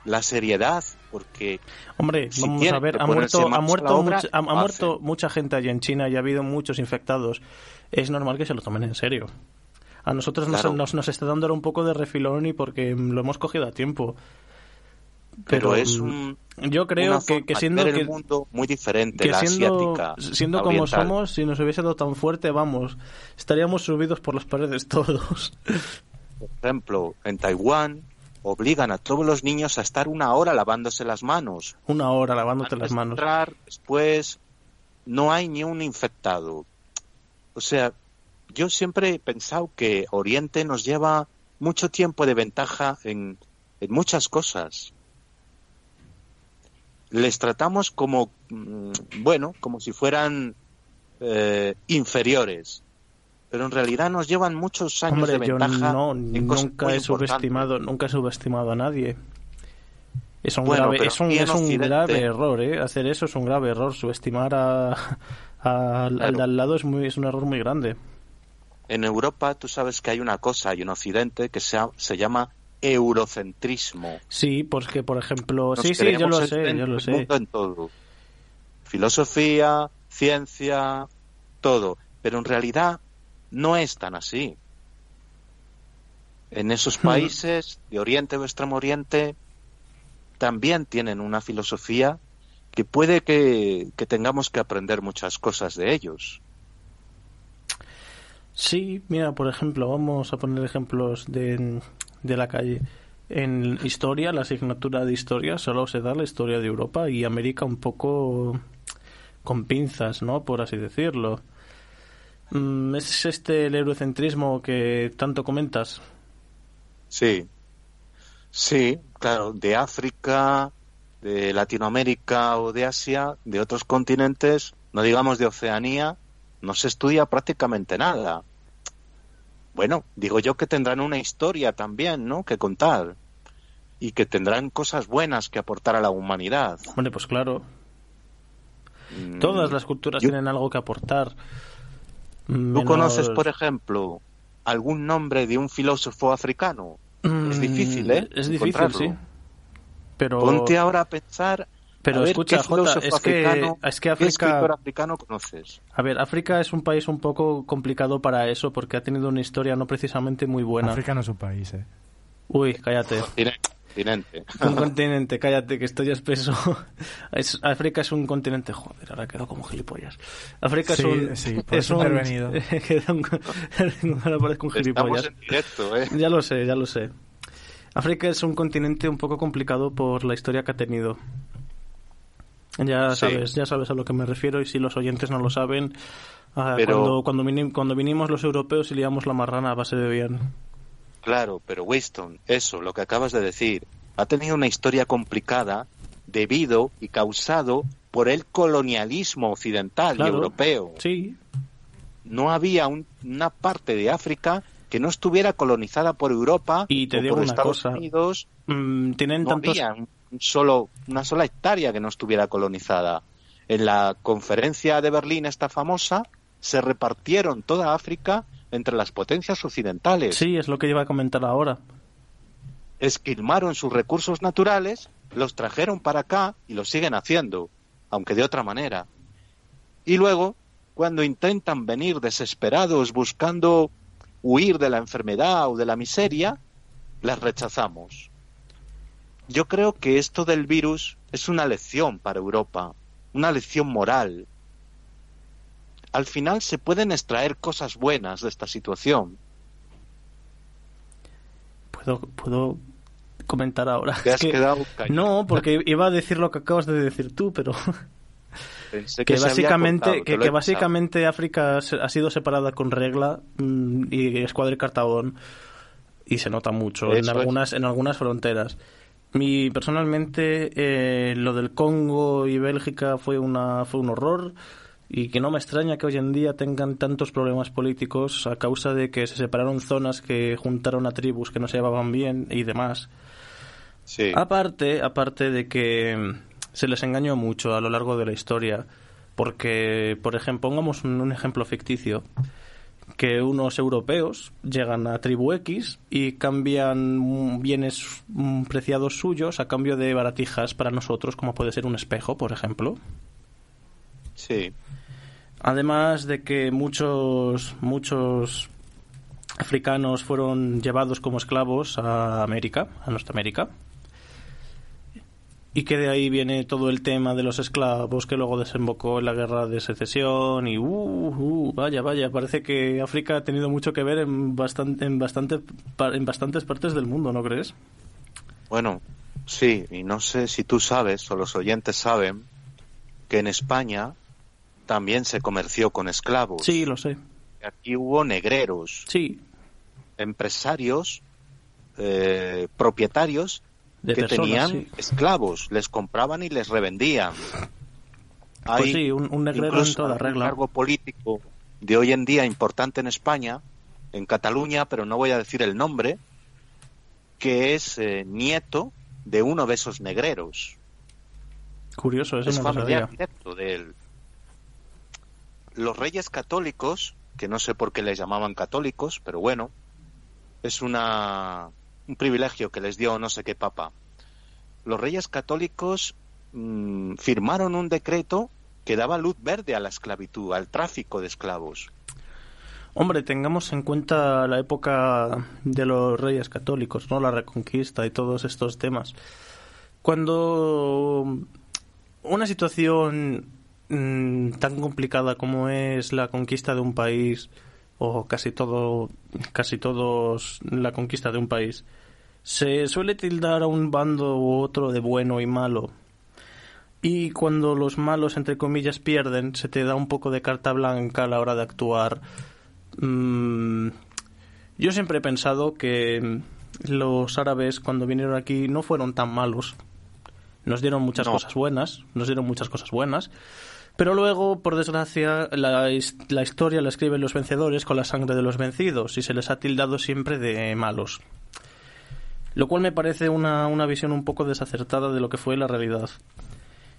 la seriedad, porque Hombre, Si vamos a ver, ha muerto, ha muerto, obra, mucha, ha, ha muerto mucha gente allí en China y ha habido muchos infectados. Es normal que se lo tomen en serio. A nosotros nos- Claro. nos, nos, está dando ahora un poco de refilón y porque mm, lo hemos cogido a tiempo. pero, Pero, es mm, un, Yo creo que, que siendo que, el mundo muy diferente, que la siendo, asiática, siendo como somos, si nos hubiese dado tan fuerte, vamos, estaríamos subidos por las paredes todos. Por ejemplo, en Taiwán obligan a todos los niños a estar una hora lavándose las manos. Una hora lavándote Antes las manos. entrar, después no hay ni un infectado. O sea, yo siempre he pensado que Oriente nos lleva mucho tiempo de ventaja en, en muchas cosas. Les tratamos como, mm, bueno, como si fueran eh, inferiores. Pero en realidad nos llevan muchos años Hombre, de yo ventaja no, nunca he subestimado, nunca he subestimado a nadie. Es un, Bueno, grave, es un, es un grave error, ¿eh? Hacer eso es un grave error. Subestimar a, a- al de al lado es, muy, es un error muy grande. En Europa tú sabes que hay una cosa y en Occidente que se, ha- se llama eurocentrismo. Sí, porque, por ejemplo... Nos sí, sí, yo lo sé, yo lo sé. en todo. Filosofía, ciencia, todo. Pero en realidad no es tan así. En esos países de Oriente o Extremo Oriente también tienen una filosofía que puede que, que tengamos que aprender muchas cosas de ellos. Sí, mira, por ejemplo, vamos a poner ejemplos de, de la calle. En historia, la asignatura de historia solo se da la historia de Europa y América un poco con pinzas, ¿no? Por así decirlo. Mm, ¿Es este el eurocentrismo que tanto comentas? Sí, sí, claro, de África, de Latinoamérica o de Asia, de otros continentes, no digamos de Oceanía, no se estudia prácticamente nada. Bueno, digo yo que tendrán una historia también, ¿no? Que contar y que tendrán cosas buenas que aportar a la humanidad. Hombre, pues claro, Mm, todas las culturas yo- tienen algo que aportar. ¿Tú Menos- conoces, por ejemplo, algún nombre de un filósofo africano? Es Mm, difícil, ¿eh? Es difícil, sí. Pero, Ponte ahora a pensar pero a ver escucha, Jota, es que, es que qué África... escritor africano conoces. A ver, África es un país un poco complicado para eso porque ha tenido una historia no precisamente muy buena. África no es un país, ¿eh? Uy, cállate. Continente. Un continente, cállate, que estoy espeso. Es- África es un continente. Joder, ahora quedo como gilipollas. África Sí, es un. sí, es un. intervenido. un- ahora parezco un Estamos gilipollas. en directo, ¿eh? Ya lo sé, ya lo sé. África es un continente un poco complicado por la historia que ha tenido. Ya Sí. sabes, ya sabes a lo que me refiero y si los oyentes no lo saben, ah, Pero- cuando, cuando, vini- cuando vinimos los europeos y liamos la marrana a base de bien. Claro, pero Winston, eso, lo que acabas de decir, ha tenido una historia complicada debido y causado por el colonialismo occidental y europeo. Sí, No había un- una parte de África que no estuviera colonizada por Europa Y te o digo por una Estados cosa, Unidos. mm, tienen No tantos había un solo, una sola hectárea que no estuviera colonizada. En la conferencia de Berlín, esta famosa, se repartieron toda África entre las potencias occidentales. Sí, es lo que iba a comentar ahora. esquilmaron sus recursos naturales, los trajeron para acá y lo siguen haciendo, aunque de otra manera. Y luego, cuando intentan venir desesperados buscando huir de la enfermedad o de la miseria, las rechazamos. Yo creo que esto del virus es una lección para Europa, una lección moral. Al final se pueden extraer cosas buenas de esta situación. Puedo, puedo comentar ahora. Te has que- quedado callado. No, porque iba a decir lo que acabas de decir tú, pero que había básicamente cortado, te que, que básicamente África ha sido separada con regla mm, y escuadra y cartabón y se nota mucho en Eso es. algunas en algunas fronteras. Mi personalmente eh, lo del Congo y Bélgica fue una fue un horror. Y que no me extraña que hoy en día tengan tantos problemas políticos a causa de que se separaron zonas, que juntaron a tribus que no se llevaban bien y demás. Sí. Aparte, aparte de que se les engañó mucho a lo largo de la historia, porque, por ejemplo, pongamos un, ejemplo ficticio, que unos europeos llegan a tribu X y cambian bienes preciados suyos a cambio de baratijas para nosotros, como puede ser un espejo, por ejemplo. Sí. Además de que muchos, muchos africanos fueron llevados como esclavos a América, a nuestra América. Y que de ahí viene todo el tema de los esclavos que luego desembocó en la guerra de secesión y uh, uh, vaya, vaya, parece que África ha tenido mucho que ver en, bastante, en, bastante, en bastantes partes del mundo, ¿no crees? Bueno, sí, y no sé si tú sabes o los oyentes saben que en España también se comerció con esclavos. Sí, lo sé. Aquí hubo negreros, Sí, empresarios, eh, propietarios de que personas, tenían sí. esclavos, les compraban y les revendían. Pues Hay sí, un, un negrero en toda un regla. cargo político de hoy en día importante en España, en Cataluña, pero no voy a decir el nombre, que es eh, nieto de uno de esos negreros. Curioso, eso es no familiar directo de él. Los reyes católicos, que no sé por qué les llamaban católicos, pero bueno, es una, un privilegio que les dio no sé qué papa. Los reyes católicos mm, firmaron un decreto que daba luz verde a la esclavitud, al tráfico de esclavos. Hombre, tengamos en cuenta la época de los reyes católicos, ¿no? La reconquista y todos estos temas. Cuando una situación mm, tan complicada como es la conquista de un país o casi todo casi todos la conquista de un país se suele tildar a un bando u otro de bueno y malo y cuando los malos entre comillas pierden se te da un poco de carta blanca a la hora de actuar Mm, yo siempre he pensado que los árabes cuando vinieron aquí no fueron tan malos. Nos dieron muchas No. cosas buenas, nos dieron muchas cosas buenas. Pero luego, por desgracia, la, his- la historia la escriben los vencedores con la sangre de los vencidos y se les ha tildado siempre de malos. Lo cual me parece una, una visión un poco desacertada de lo que fue la realidad.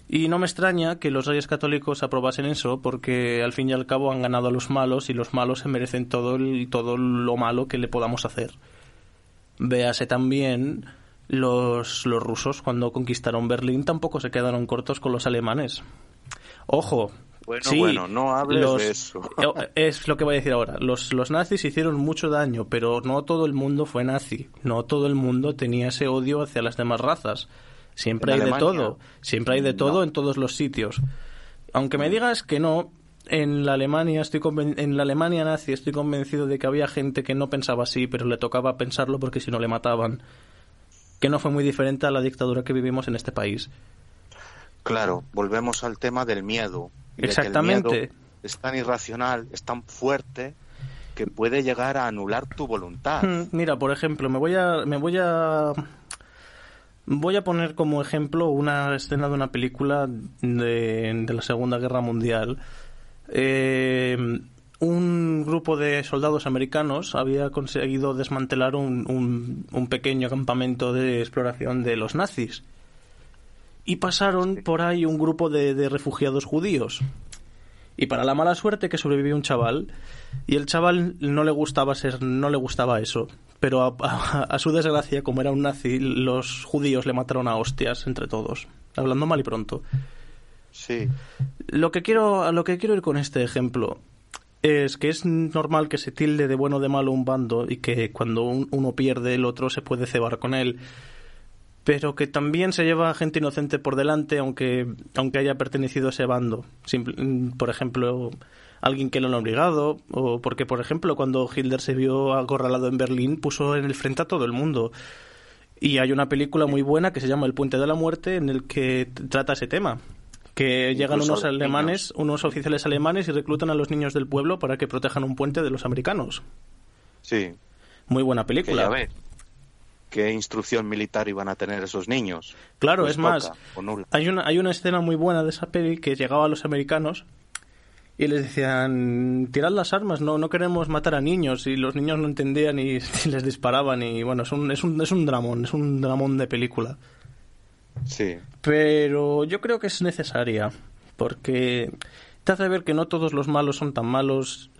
Y no me extraña que los reyes católicos aprobasen eso, porque al fin y al cabo han ganado a los malos y los malos se merecen todo, el- todo lo malo que le podamos hacer. Véase también los, los rusos cuando conquistaron Berlín tampoco se quedaron cortos con los alemanes. Ojo. Bueno, sí, bueno, no hables los- de eso. eh, Es lo que voy a decir ahora. Los, los nazis hicieron mucho daño, pero no todo el mundo fue nazi. No todo el mundo tenía ese odio hacia las demás razas. Siempre ¿En hay de todo. Siempre hay de No. todo en todos los sitios. Aunque me digas que no, en la Alemania estoy conven- en la Alemania nazi estoy convencido de que había gente que no pensaba así, pero le tocaba pensarlo porque si no le mataban. Que no fue muy diferente a la dictadura que vivimos en este país. Claro, volvemos al tema del miedo. de que el Exactamente. miedo es tan irracional, es tan fuerte, que puede llegar a anular tu voluntad. Mm, Mira, por ejemplo, me voy a me voy a voy a poner como ejemplo una escena de una película de, de la Segunda Guerra Mundial. Eh, un grupo de soldados americanos había conseguido desmantelar un, un- un pequeño campamento de exploración de los nazis. Y pasaron por ahí un grupo de, de refugiados judíos. Y para la mala suerte que sobrevivió un chaval, y el chaval no le gustaba ser, no le gustaba eso. Pero a, a- a su desgracia, como era un nazi, los judíos le mataron a hostias entre todos. Hablando mal y pronto. Sí, Lo que quiero, a lo que quiero ir con este ejemplo es que es normal que se tilde de bueno o de malo un bando y que cuando un- uno pierde el otro se puede cebar con él. Pero que también se lleva a gente inocente por delante aunque, aunque haya pertenecido a ese bando. Simple- mm, por ejemplo, alguien que no lo ha obligado, o porque, por ejemplo, cuando Hitler se vio acorralado en Berlín, puso en el frente a todo el mundo. Y hay una película muy buena que se llama El Puente de la Muerte en el que trata ese tema. Que llegan unos alemanes, unos oficiales alemanes y reclutan a los niños del pueblo para que protejan un puente de los americanos. sí. Muy buena Que película. ya. ¿Qué instrucción militar iban a tener esos niños? Claro, Pues es más, poca hay una, hay una escena muy buena de esa peli que llegaba a los americanos y les decían, tirad las armas, no, no queremos matar a niños, y los niños no entendían y, y les disparaban, y bueno, es un, es, un, es un dramón, es un dramón de película. Sí. Pero yo creo que es necesaria, porque te hace ver que no todos los malos son tan malos,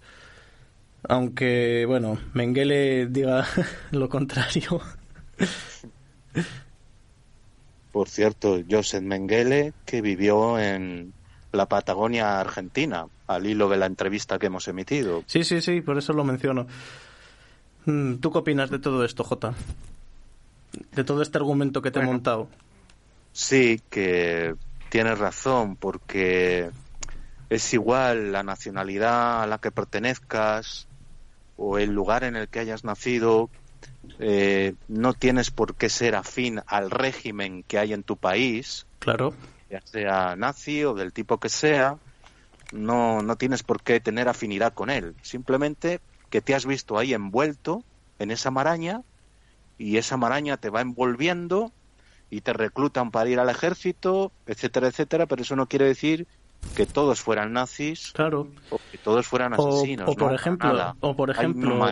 aunque, bueno, Mengele diga lo contrario. Por cierto, Joseph Mengele, que vivió en la Patagonia Argentina, al hilo de la entrevista que hemos emitido. Sí, sí, sí, por eso lo menciono. Mm, ¿Tú qué opinas de todo esto, Jota? De todo este argumento que te he montado. Sí, que tienes razón, porque es igual la nacionalidad a la que pertenezcas o el lugar en el que hayas nacido, eh, no tienes por qué ser afín al régimen que hay en tu país, Claro. ya sea nazi o del tipo que sea, no, no tienes por qué tener afinidad con él. Simplemente que te has visto ahí envuelto en esa maraña y esa maraña te va envolviendo y te reclutan para ir al ejército, etcétera, etcétera, pero eso no quiere decir que todos fueran nazis Claro. o que todos fueran asesinos. o por no, ejemplo- nada. o por ejemplo-.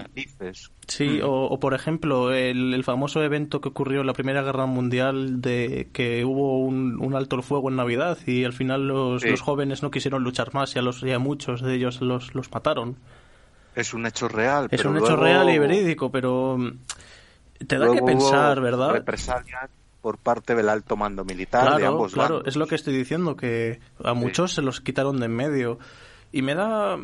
Sí, Mm. o, o por ejemplo, el, el famoso evento que ocurrió en la Primera Guerra Mundial de que hubo un, un alto el fuego en Navidad y al final los, Sí. los jóvenes no quisieron luchar más y a, los, y a muchos de ellos los, los mataron. Es un hecho real. Es pero un hecho real y verídico, pero mm, te da que pensar, ¿verdad? Represalias por parte del alto mando militar de Claro, ambos claro, bandos. es lo que estoy diciendo, que a muchos se los quitaron de en medio. Y me da,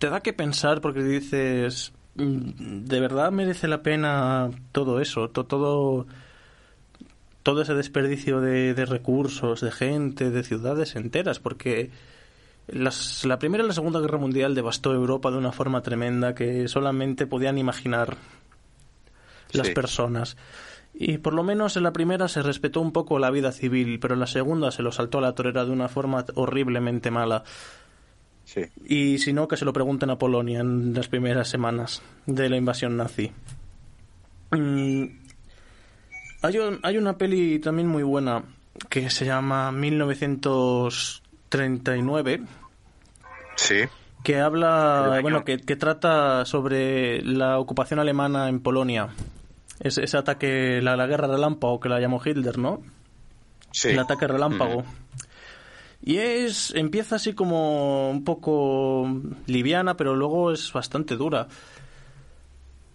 te da que pensar porque dices, mm, ¿de verdad merece la pena todo eso? To- Todo, todo ese desperdicio de, de recursos, de gente, de ciudades enteras, porque las- la Primera y la Segunda Guerra Mundial devastó Europa de una forma tremenda que solamente podían imaginar las Sí. personas. Y por lo menos en la primera se respetó un poco la vida civil, pero en la segunda se lo saltó a la torera de una forma horriblemente mala. Sí. Y si no, que se lo pregunten a Polonia en las primeras semanas de la invasión nazi. Mm, hay, un- hay una peli también muy buena que se llama 1939 Sí. que habla, bueno, que, que trata sobre la ocupación alemana en Polonia. Ese, ese ataque, la, la guerra relámpago que la llamó Hitler, ¿no? Sí. El ataque relámpago. Y es, empieza así como un poco liviana, pero luego es bastante dura.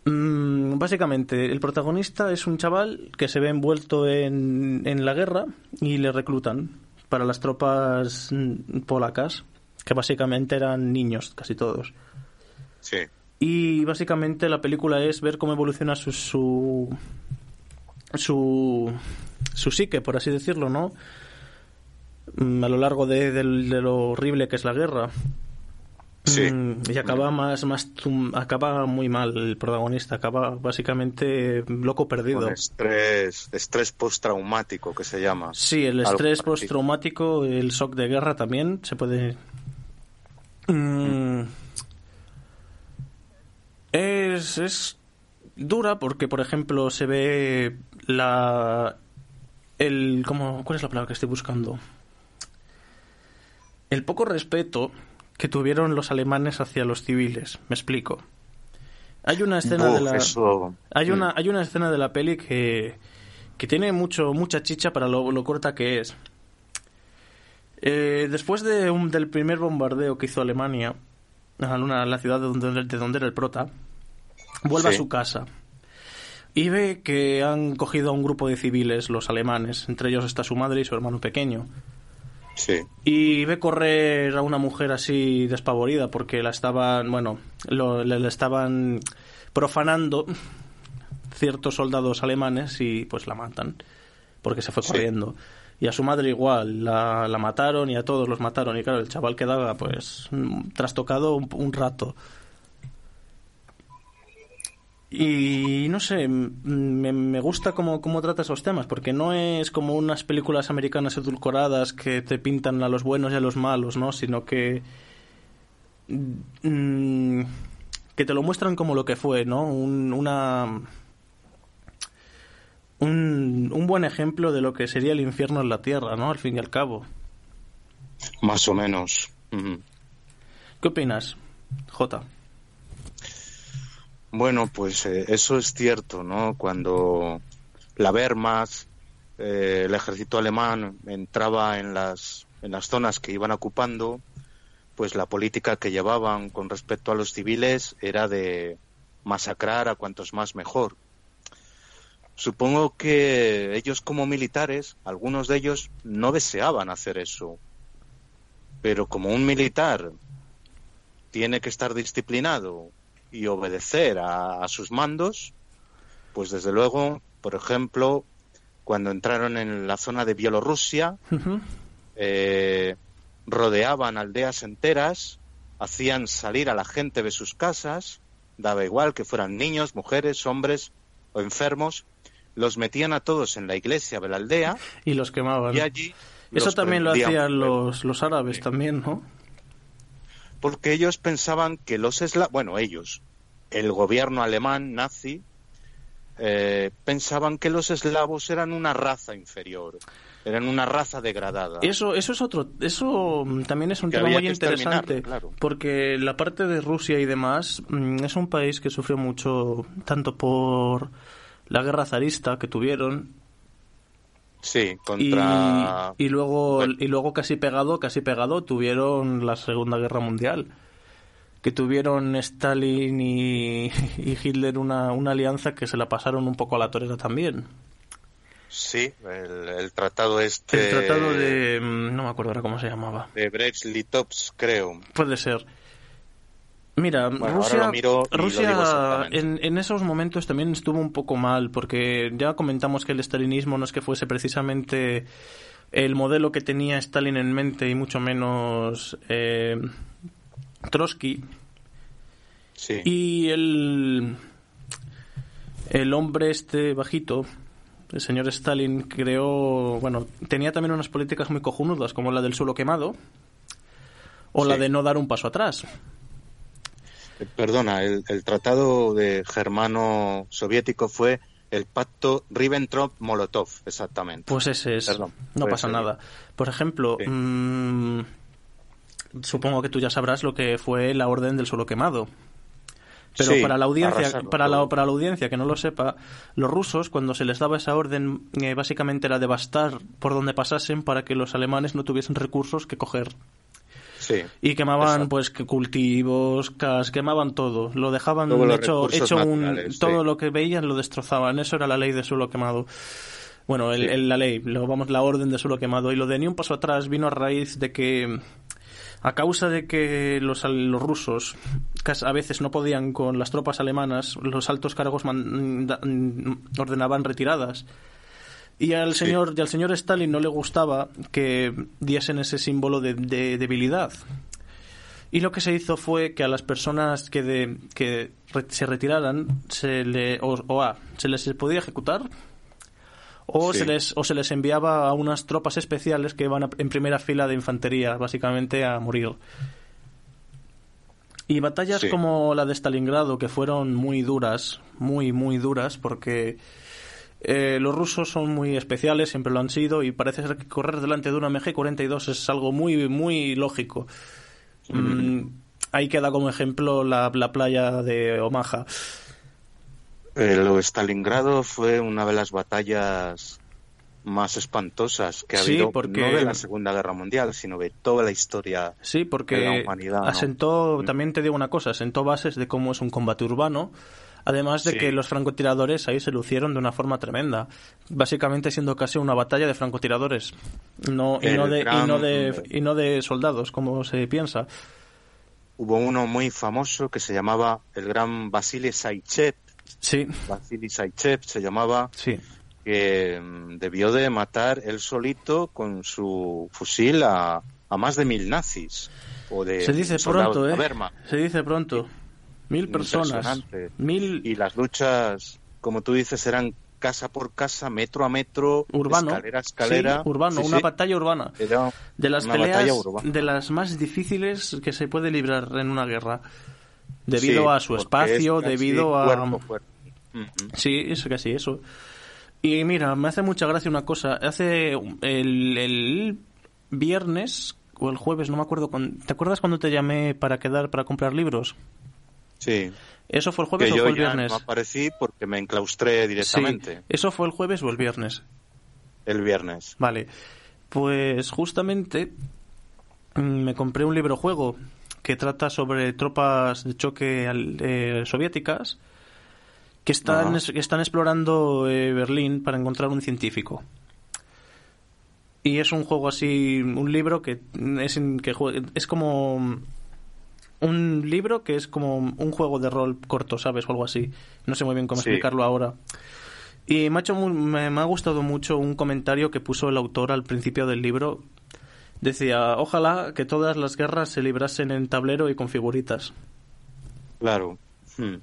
Mm, básicamente, el protagonista es un chaval que se ve envuelto en, en la guerra y le reclutan para las tropas mm, polacas, que básicamente eran niños, casi todos. Sí. Y básicamente la película es ver cómo evoluciona su su su, su psique, por así decirlo, ¿no? Mm, A lo largo de, lo horrible que es la guerra. Sí. Mm, Y acaba más, más tum- acaba muy mal el protagonista, acaba básicamente loco perdido. Con estrés, estrés postraumático que se llama. Sí, el estrés postraumático, el shock de guerra también se puede. Mm. Es, es dura porque, por ejemplo, se ve la. El. ¿cómo, ¿Cuál es la palabra que estoy buscando? El poco respeto que tuvieron los alemanes hacia los civiles. Me explico. Hay una escena Uf, de la. eso- Hay una, hay una escena de la peli que, que tiene mucho, mucha chicha para lo, lo corta que es. Eh, después de un- del primer bombardeo que hizo Alemania a una- a la ciudad de donde, de donde era el prota, vuelve Sí. a su casa y ve que han cogido a un grupo de civiles, los alemanes, entre ellos está su madre y su hermano pequeño. Sí. Y ve correr a una mujer así despavorida porque la estaban, bueno, lo- le, le estaban profanando ciertos soldados alemanes y pues la matan porque se fue Sí. Y a su madre igual, la, la mataron y a todos los mataron. Y claro, el chaval quedaba pues trastocado un, rato. Y no sé, me, me gusta cómo, cómo trata esos temas, porque no es como unas películas americanas edulcoradas que te pintan a los buenos y a los malos, ¿no? Sino que. mm, que te lo muestran como lo que fue, ¿no? Un, una. Un, un buen ejemplo de lo que sería el infierno en la tierra, ¿no? Al fin y al cabo. Más o menos. ¿Qué opinas, Jota? Bueno, pues eh, eso es cierto, ¿no? Cuando la Wehrmacht, eh, el ejército alemán entraba en las, en las zonas que iban ocupando, pues la política que llevaban con respecto a los civiles era de masacrar a cuantos más mejor. Supongo que ellos como militares, algunos de ellos no deseaban hacer eso. Pero como un militar tiene que estar disciplinado y obedecer a, a sus mandos, pues desde luego, por ejemplo, cuando entraron en la zona de Bielorrusia, eh, rodeaban aldeas enteras, hacían salir a la gente de sus casas, daba igual que fueran niños, mujeres, hombres o enfermos, los metían a todos en la iglesia de la aldea Y los quemaban. y allí... Eso también lo hacían los, los árabes también, ¿no? porque ellos pensaban que los eslavos, bueno, ellos, el gobierno alemán nazi, eh, pensaban que los eslavos eran una raza inferior, eran una raza degradada. Eso, eso es otro, eso mm, también es un Que tema muy interesante, claro. porque la parte de Rusia y demás mm, es un país que sufrió mucho, tanto por la guerra zarista que tuvieron Sí, y, contra... y luego Bueno. y luego casi pegado, casi pegado tuvieron la Segunda Guerra Mundial, que tuvieron Stalin y, y Hitler una, una alianza que se la pasaron un poco a la torera también. Sí, el, el tratado este... El tratado de mm, no me acuerdo ahora cómo se llamaba. De Brest-Litovsk, creo. Puede ser. Mira, Rusia, Rusia en, en esos momentos también estuvo un poco mal, porque ya comentamos que el estalinismo no es que fuese precisamente el modelo que tenía Stalin en mente y mucho menos eh, Trotsky. Sí, Y el, el hombre este bajito, el señor Stalin, creó, bueno, tenía también unas políticas muy cojonudas, como la del suelo quemado, o la de no dar un paso atrás. Eh, perdona, el, el tratado de germano soviético fue el pacto Ribbentrop-Molotov, exactamente. Pues ese es. Perdón, no pasa ser. nada. Por ejemplo, Sí. mm, supongo que tú ya sabrás lo que fue la orden del suelo quemado. Pero Sí, para la audiencia, para la, para la audiencia que no lo sepa, los rusos cuando se les daba esa orden eh, básicamente era devastar por donde pasasen para que los alemanes no tuviesen recursos que coger. Sí, Y quemaban Exacto. pues cultivos, cas, quemaban todo, lo dejaban Todos hecho, hecho un sí. todo lo que veían lo destrozaban, eso era la ley de suelo quemado. Bueno, el, Sí. el- la ley, lo, vamos, la orden de suelo quemado y lo de ni un paso atrás vino a raíz de que a causa de que los, los rusos a veces no podían con las tropas alemanas, los altos cargos man- mm, ordenaban retiradas. Y al Sí. señor y al señor Stalin no le gustaba que diesen ese símbolo de, de debilidad. Y lo que se hizo fue que a las personas que, de, que se retiraran se le o, o A, se les podía ejecutar o Sí. se les o se les enviaba a unas tropas especiales que iban a- en primera fila de infantería básicamente a morir. Y batallas Sí. como la de Stalingrado que fueron muy duras, muy muy duras porque eh, los rusos son muy especiales, siempre lo han sido, y parece ser que correr delante de una MG-42 es algo muy, muy lógico. Mm, ahí queda como ejemplo la, la playa de Omaha. El Stalingrado fue una de las batallas más espantosas que ha Sí, habido, porque- no de la Segunda Guerra Mundial, sino de toda la historia. Sí, de la humanidad, asentó, Mm. también te digo una cosa, asentó bases de cómo es un combate urbano, además de Sí. que los francotiradores ahí se lucieron de una forma tremenda, básicamente siendo casi una batalla de francotiradores, no, y, no de, y, no de, y no de soldados, como se piensa. Hubo uno muy famoso que se llamaba el gran Vasily Saichev. Sí, Vasily Saichev se llamaba, sí. que mm, debió de matar él solito con su fusil a, a más de mil nazis. O de Se dice pronto, ¿eh? Se dice pronto. Mil personas. Mil Y las luchas, como tú dices, eran casa por casa, metro a metro, urbano. escalera a escalera. Sí, urbano, Sí, una sí. batalla urbana. Era De las peleas de las más difíciles que se puede librar en una guerra. Debido a su espacio, es debido a... cuerpo cuerpo. Sí, es casi eso. Y mira, me hace mucha gracia una cosa. Hace el, el viernes, o el jueves, no me acuerdo. ¿Te acuerdas cuando te llamé para quedar para comprar libros? Sí. ¿Eso fue el jueves que o yo fue el ya viernes? no aparecí porque me enclaustré directamente Sí. ¿Eso fue el jueves o el viernes? el viernes. Vale. Pues justamente mm, me compré un libro juego que trata sobre tropas de choque eh, soviéticas que están, es- que están explorando eh, Berlín para encontrar un científico. Y es un juego así, un libro que es, que es como un libro que es como un juego de rol corto, ¿sabes? O algo así. No sé muy bien cómo Sí. explicarlo ahora. Y me ha, hecho me, me ha gustado mucho un comentario que puso el autor al principio del libro. Decía, ojalá que todas las guerras se librasen en tablero y con figuritas. Claro. Hmm.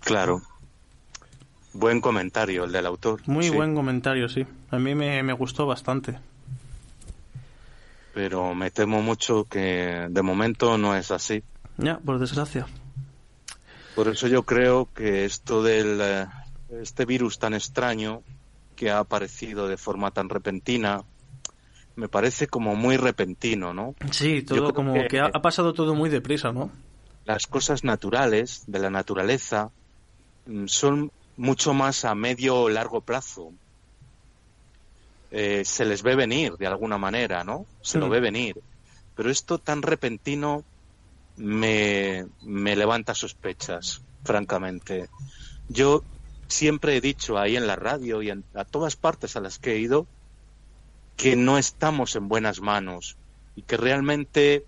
Claro. Buen comentario el del autor. Muy sí. buen comentario, sí. A mí me, me gustó bastante. Pero me temo mucho que de momento no es así. Ya, por desgracia. Por eso yo creo que esto del eh, este virus tan extraño que ha aparecido de forma tan repentina me parece como muy repentino, ¿no? Sí, todo como que- que, ha, ha pasado todo muy deprisa, ¿no? Las cosas naturales de la naturaleza mm, son mucho más a medio o largo plazo. Eh, se les ve venir de alguna manera, ¿no? Se lo ve venir. Pero esto tan repentino me, me levanta sospechas, francamente. Yo siempre he dicho ahí en la radio y en, a todas partes a las que he ido que no estamos en buenas manos y que realmente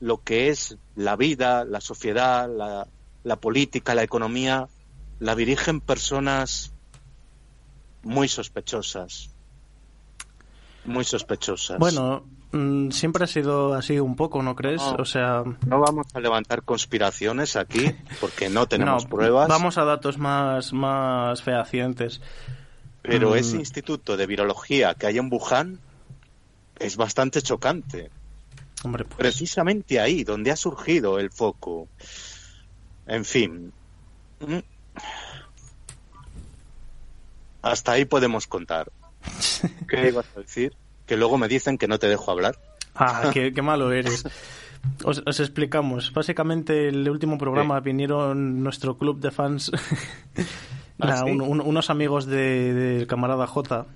lo que es la vida, la sociedad, la, la política, la economía, la dirigen personas muy sospechosas. Muy sospechosas. Bueno, mm, siempre ha sido así un poco, ¿no crees? No. O sea, no vamos a levantar conspiraciones aquí porque no tenemos no, pruebas. vamos a datos más, más fehacientes. Pero Mm. ese instituto de virología que hay en Wuhan es bastante chocante. Hombre, pues, Precisamente ahí, donde ha surgido el foco. En fin. Mm. Hasta ahí podemos contar. ¿Qué ibas a decir? Que luego me dicen que no te dejo hablar. Ah, qué, qué malo eres. Os, os explicamos. Básicamente, el último programa vinieron nuestro club de fans, ¿Ah, Nah, sí? un- un- unos amigos de- del camarada J.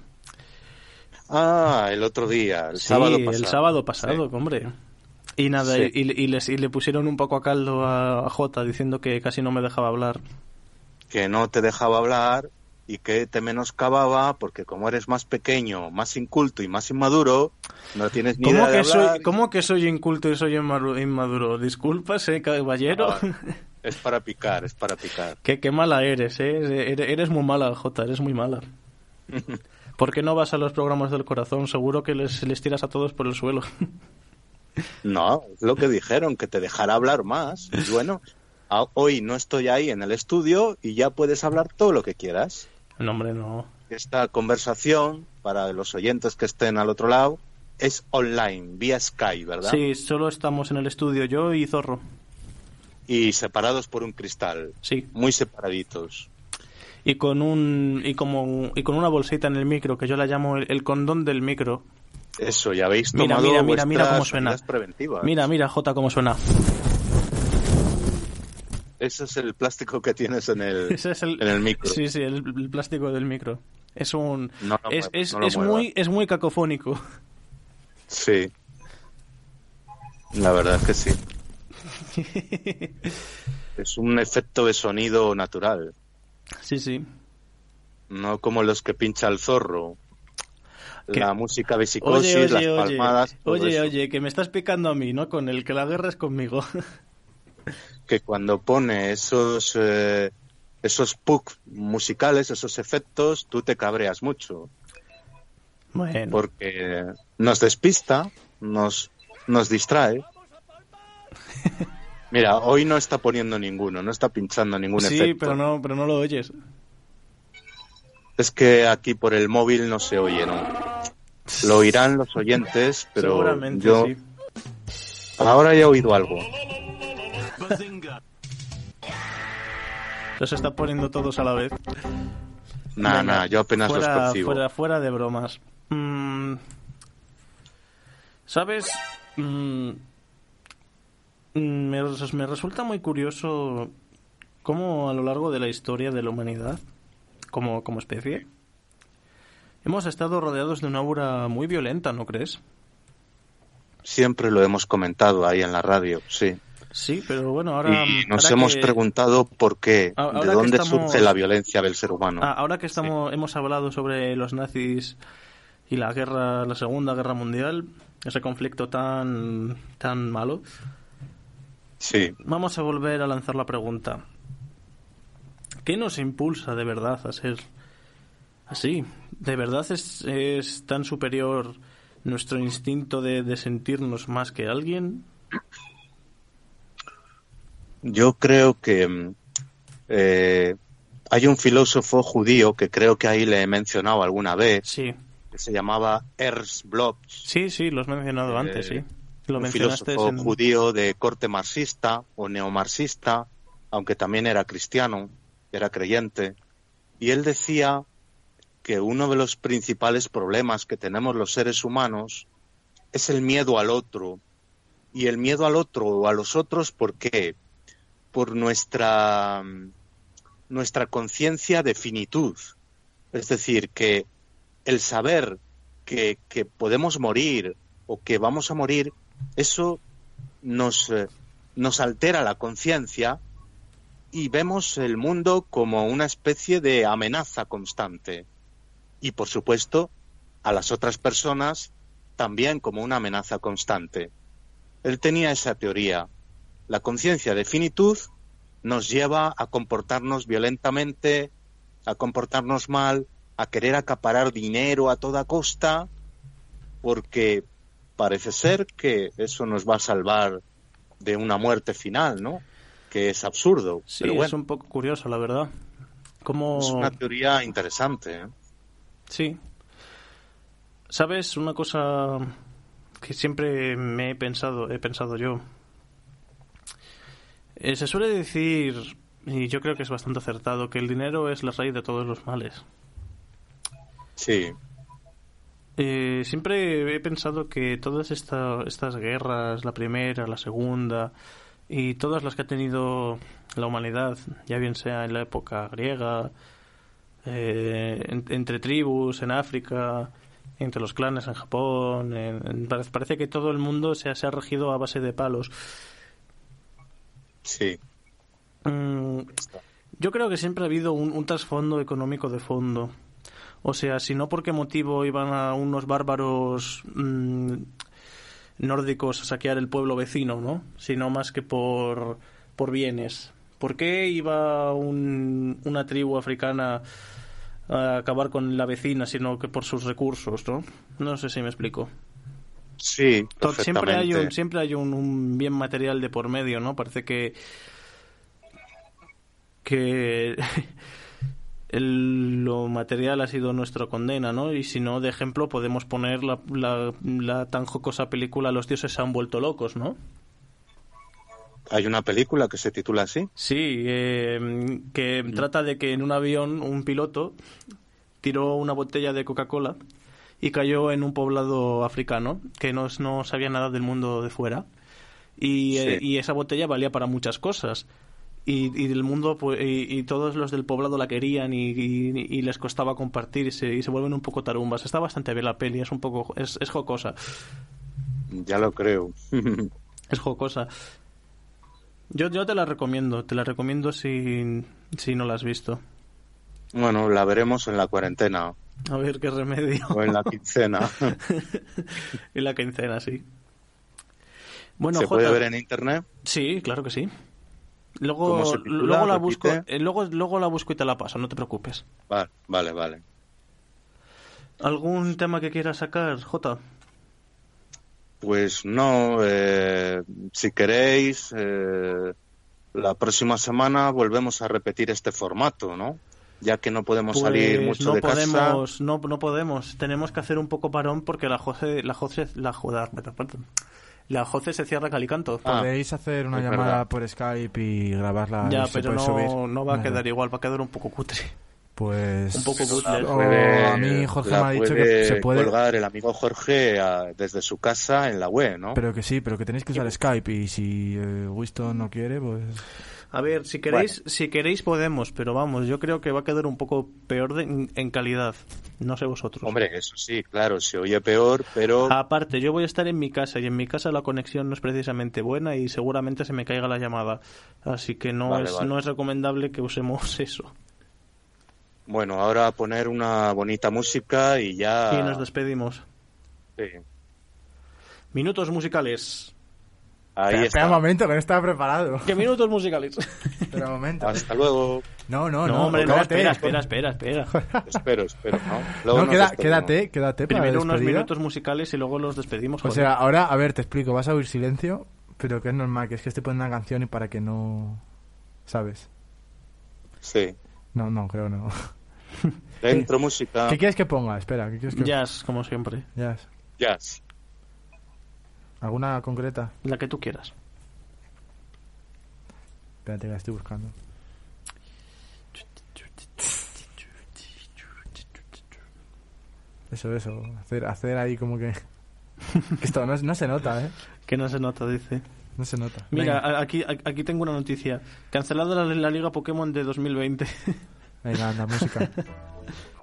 Ah, el otro día, el Sí, sábado pasado. el sábado pasado, hombre. Y nada, y- y les, y le pusieron un poco a caldo a, a J diciendo que casi no me dejaba hablar. Que no te dejaba hablar y que te menoscababa porque como eres más pequeño, más inculto y más inmaduro, no tienes ni ¿Cómo idea de que, hablar. soy, ¿Cómo que soy inculto y soy inmaduro? Disculpas, eh, caballero. Ah, es para picar, es para picar. qué, qué mala eres, eh. Eres, muy mala, J, eres muy mala. ¿Por qué no vas a los programas del corazón? Seguro que les, les tiras a todos por el suelo. No, es lo que dijeron, que te dejara hablar más. Y bueno, hoy no estoy ahí en el estudio y ya puedes hablar todo lo que quieras. No, hombre, no. Esta conversación, para los oyentes que estén al otro lado, es online, vía Skype, ¿verdad? Sí, solo estamos en el estudio, yo y Zorro. Y separados por un cristal, Sí. muy separaditos. Y con un y como y con una bolsita en el micro que yo la llamo el, el condón del micro. Eso, ya habéis Mira, tomado mira, mira, mira vuestras cómo suena. preventivas. Mira, mira, J cómo suena. Ese es el plástico que tienes en el, Ese es el en el micro. Sí, sí, el, el plástico del micro. Es un No lo es, es, no es muy es muy cacofónico. Sí. La verdad es que sí. Es un efecto de sonido natural, Sí, sí. no como los que pincha el zorro. La música de psicosis, Oye, oye, las palmadas, Oye, eso. oye, que me estás picando a mí, ¿no? Con el que la guerra es conmigo. Que cuando pone esos eh, esos puck musicales, esos efectos, tú te cabreas mucho. bueno. porque nos despista, nos, nos distrae. Mira, hoy no está poniendo ninguno, no está pinchando ningún Sí, efecto. pero no, pero no lo oyes. Es que aquí por el móvil no se oye, ¿no? Lo oirán los oyentes, pero Seguramente yo sí. ahora ya he oído algo. Los está poniendo todos a la vez. Nah, nah, yo apenas fuera, los percibo. Fuera, fuera de bromas. Mm, ¿Sabes? Mm, me, me resulta muy curioso cómo a lo largo de la historia de la humanidad, como, como especie, hemos estado rodeados de una aura muy violenta, ¿no crees? Siempre lo hemos comentado ahí en la radio, sí. Sí, pero bueno, ahora... y nos ahora hemos que- preguntado por qué, ahora de dónde estamos- surge la violencia del ser humano. Ah, ahora que estamos, hemos hablado sobre los nazis y la guerra, la Segunda Guerra Mundial, ese conflicto tan, tan malo, Sí, vamos a volver a lanzar la pregunta. ¿Qué nos impulsa de verdad a ser así? ¿De verdad es, es tan superior nuestro instinto de, de sentirnos más que alguien? Yo creo que eh, hay un filósofo judío que creo que ahí le he mencionado alguna vez, Sí, que se llamaba Ernst Bloch, sí, sí, lo has mencionado antes, sí. Lo un filósofo en... judío de corte marxista o neomarxista, aunque también era cristiano, era creyente, y él decía que uno de los principales problemas que tenemos los seres humanos es el miedo al otro. Y el miedo al otro o a los otros, ¿por qué? Por nuestra, nuestra conciencia de finitud. Es decir, que el saber que, que podemos morir o que vamos a morir, eso nos, eh, nos altera la conciencia y vemos el mundo como una especie de amenaza constante. Y por supuesto, a las otras personas también como una amenaza constante. Él tenía esa teoría. La conciencia de finitud nos lleva a comportarnos violentamente, a comportarnos mal, a querer acaparar dinero a toda costa, porque parece ser que eso nos va a salvar de una muerte final, ¿no? Que es absurdo. Sí, pero es un poco curioso, la verdad. Como... es una teoría interesante. ¿eh? Sí. ¿Sabes una cosa que siempre me he pensado, he pensado yo? Eh, se suele decir, y yo creo que es bastante acertado, que el dinero es la raíz de todos los males. Sí, Eh, siempre he pensado que todas esta- estas guerras, la primera, la segunda, y todas las que ha tenido la humanidad, ya bien sea en la época griega, eh, en- entre tribus, en África, entre los clanes en Japón, en- en- parece, que todo el mundo se ha regido a base de palos. Sí. Mm, yo creo que siempre ha habido un, trasfondo económico de fondo. O sea, si no por qué motivo iban a unos bárbaros mm, nórdicos a saquear el pueblo vecino, ¿no? Sino más que por, por bienes. ¿Por qué iba un- una tribu africana a acabar con la vecina, sino que por sus recursos, ¿no? No sé si me explico. Sí, Siempre hay, un, siempre hay un, un bien material de por medio, ¿no? Parece que que el- lo material ha sido nuestra condena, ¿no? Y si no, de ejemplo, podemos poner la, la, la tan jocosa película Los dioses se han vuelto locos, ¿no? Hay una película que se titula así. Sí, eh, que trata de que en un avión un piloto tiró una botella de Coca-Cola y cayó en un poblado africano que no, no sabía nada del mundo de fuera. Y, eh, y esa botella valía para muchas cosas. Y, y del mundo pues, y, y todos los del poblado la querían y, les costaba compartir y se, y se vuelven un poco tarumbas. Está bastante bien la peli, es un poco es, es jocosa. Ya lo creo. Es jocosa. Yo, yo te la recomiendo, te la recomiendo si, si no la has visto. bueno, la veremos en la cuarentena A ver qué remedio. o en la quincena. en la quincena, sí. Bueno, ¿Se puede ver en internet? Sí, claro que sí. ¿Cómo Luego, titula? luego la Repite. busco, eh, luego, luego la busco y te la paso, no te preocupes. Vale, vale, vale. ¿Algún tema que quieras sacar, Jota? Pues no, eh, si queréis, eh, la próxima semana volvemos a repetir este formato, ¿no? Ya que no podemos salir Pues mucho no de casa. podemos, no, no podemos. Tenemos que hacer un poco parón porque la Jose, la Jose, la joda, perdón. la Jose se cierra calicanto. Ah, Podéis hacer una llamada verdad. por Skype y grabarla ya, y pero no, subir. no va a Vale. quedar igual, va a quedar un poco cutre. Pues. Un poco. Oh, Puede- a mí Jorge me ha dicho que se puede. colgar el amigo Jorge a- desde su casa en la web, ¿no? Pero que sí, pero que tenéis que usar Skype y si eh, Winston no quiere, pues. A ver, si queréis, si queréis podemos, pero vamos, yo creo que va a quedar un poco peor de- en, calidad. No sé vosotros. Hombre, eso sí, claro, se oye peor, pero Aparte, yo voy a estar en mi casa y en mi casa la conexión no es precisamente buena y seguramente se me caiga la llamada. Así que no, Vale, es, vale. no es recomendable que usemos eso. bueno, ahora poner una bonita música y ya... Y nos despedimos. Sí. Minutos musicales. Ahí espera, espera un está. momento, que no estaba preparado. ¿Qué minutos musicales? Espera un momento. Hasta luego. No, no, No, no. hombre, no, espera, espera, espera, espera. Espero, espero, ¿no? Luego No, nos queda- despedimos. quédate, quédate para Primero unos minutos musicales y luego los despedimos. O joder. sea, ahora, a ver, te explico. Vas a oír silencio, pero que es normal, que es que estoy poniendo una canción y para que no. ¿Sabes? Sí. No, no, creo no. Dentro música. ¿Qué quieres que ponga? Espera, ¿qué quieres que Jazz, como siempre. Jazz. Jazz. ¿Alguna concreta? La que tú quieras. Espérate, la estoy buscando. Eso, eso. Hacer, hacer ahí como que... Esto no, no se nota, ¿eh? Que no se nota, dice. No se nota. Mira, Venga, aquí, aquí tengo una noticia. Cancelada la, la Liga Pokémon de 2020. venga, anda, música.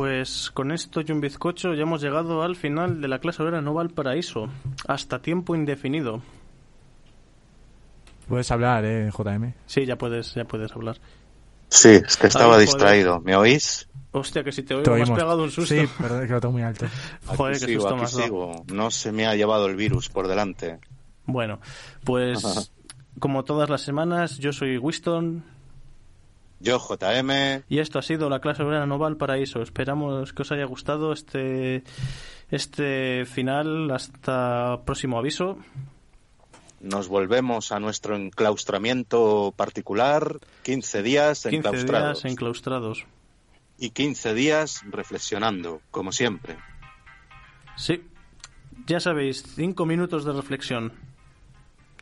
pues con esto y un bizcocho ya hemos llegado al final de la clase obrera no Valparaíso. Hasta tiempo indefinido. Puedes hablar, ¿eh, JM? Sí, ya puedes, ya puedes hablar. Sí, es que estaba Ay, distraído. ¿Me oís? Hostia, que si te oigo Te me has pegado un susto. Sí, perdón, que lo tengo muy alto. Joder, aquí qué sigo, susto aquí más sigo. No se me ha llevado el virus por delante. Bueno, pues como todas las semanas, yo soy Winston Yo, JM, y esto ha sido la clase obrera no Valparaíso. Esperamos que os haya gustado este, este final. Hasta próximo aviso. nos volvemos a nuestro enclaustramiento particular. 15 días 15 enclaustrados. días enclaustrados. Y 15 días reflexionando, como siempre. Sí, ya sabéis, cinco minutos de reflexión.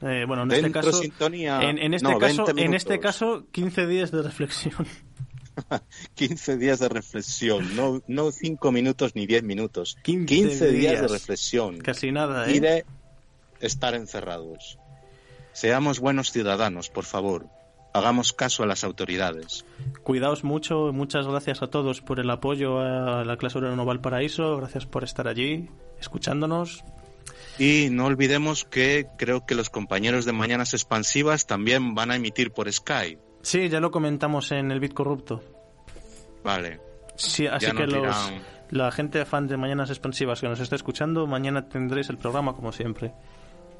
Eh, bueno, en Dentro este caso, sintonía. en, en este No, caso, 20 en este minutos. caso, 15 días de reflexión. 15 días de reflexión, no, no 5 minutos ni 10 minutos. 15 15 días de reflexión Casi nada, y ¿eh? de estar encerrados. Seamos buenos ciudadanos, por favor. Hagamos caso a las autoridades. Cuidaos mucho, muchas gracias a todos por el apoyo a la clase Obrero Noval Paraíso, gracias por estar allí, escuchándonos. Y no olvidemos que creo que los compañeros de Mañanas Expansivas también van a emitir por Skype. Sí, ya lo comentamos en el Bit Corrupto. Vale. Sí, así que nos los, dirán. la gente fan de Mañanas Expansivas que nos está escuchando, mañana tendréis el programa como siempre,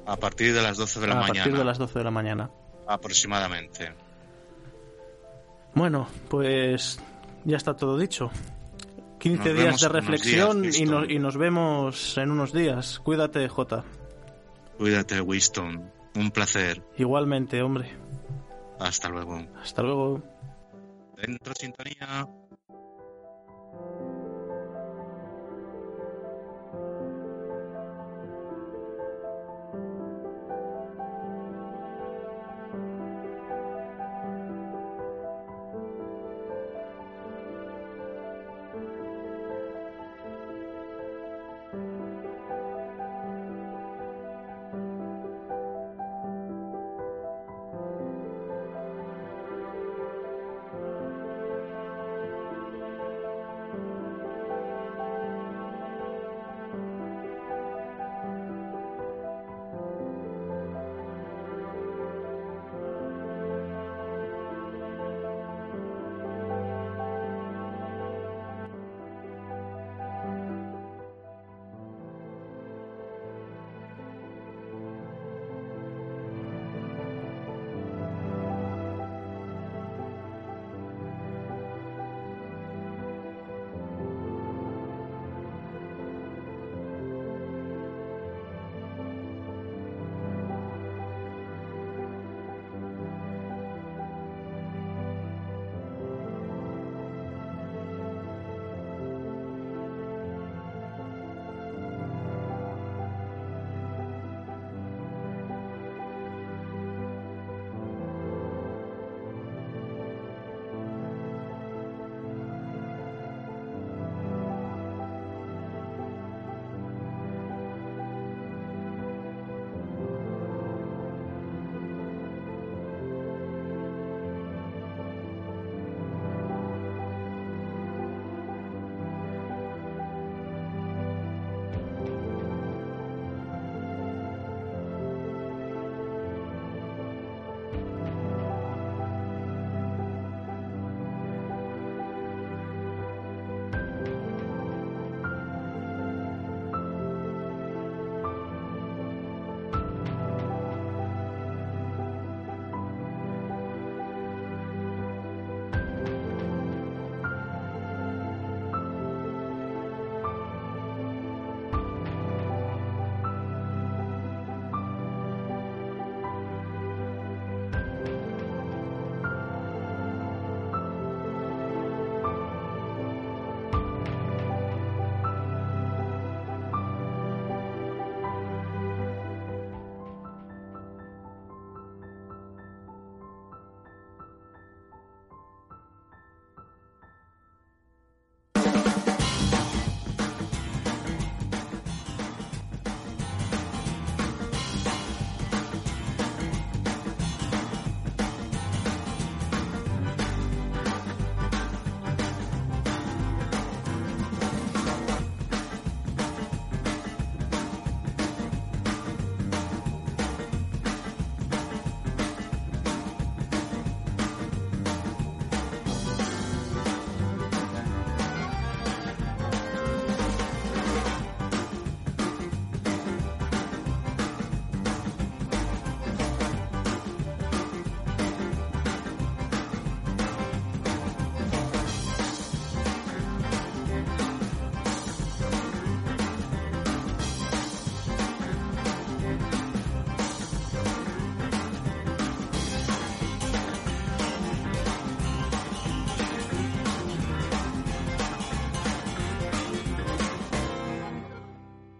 A partir de las 12 de la a mañana. partir de las 12 de la mañana. Aproximadamente. Bueno, pues ya está todo dicho. 15 Nos días de reflexión días, y, no- Winston. y nos vemos en unos días. Cuídate, Jota. Cuídate, Winston. Un placer. Igualmente, hombre. Hasta luego. Hasta luego. Dentro sintonía.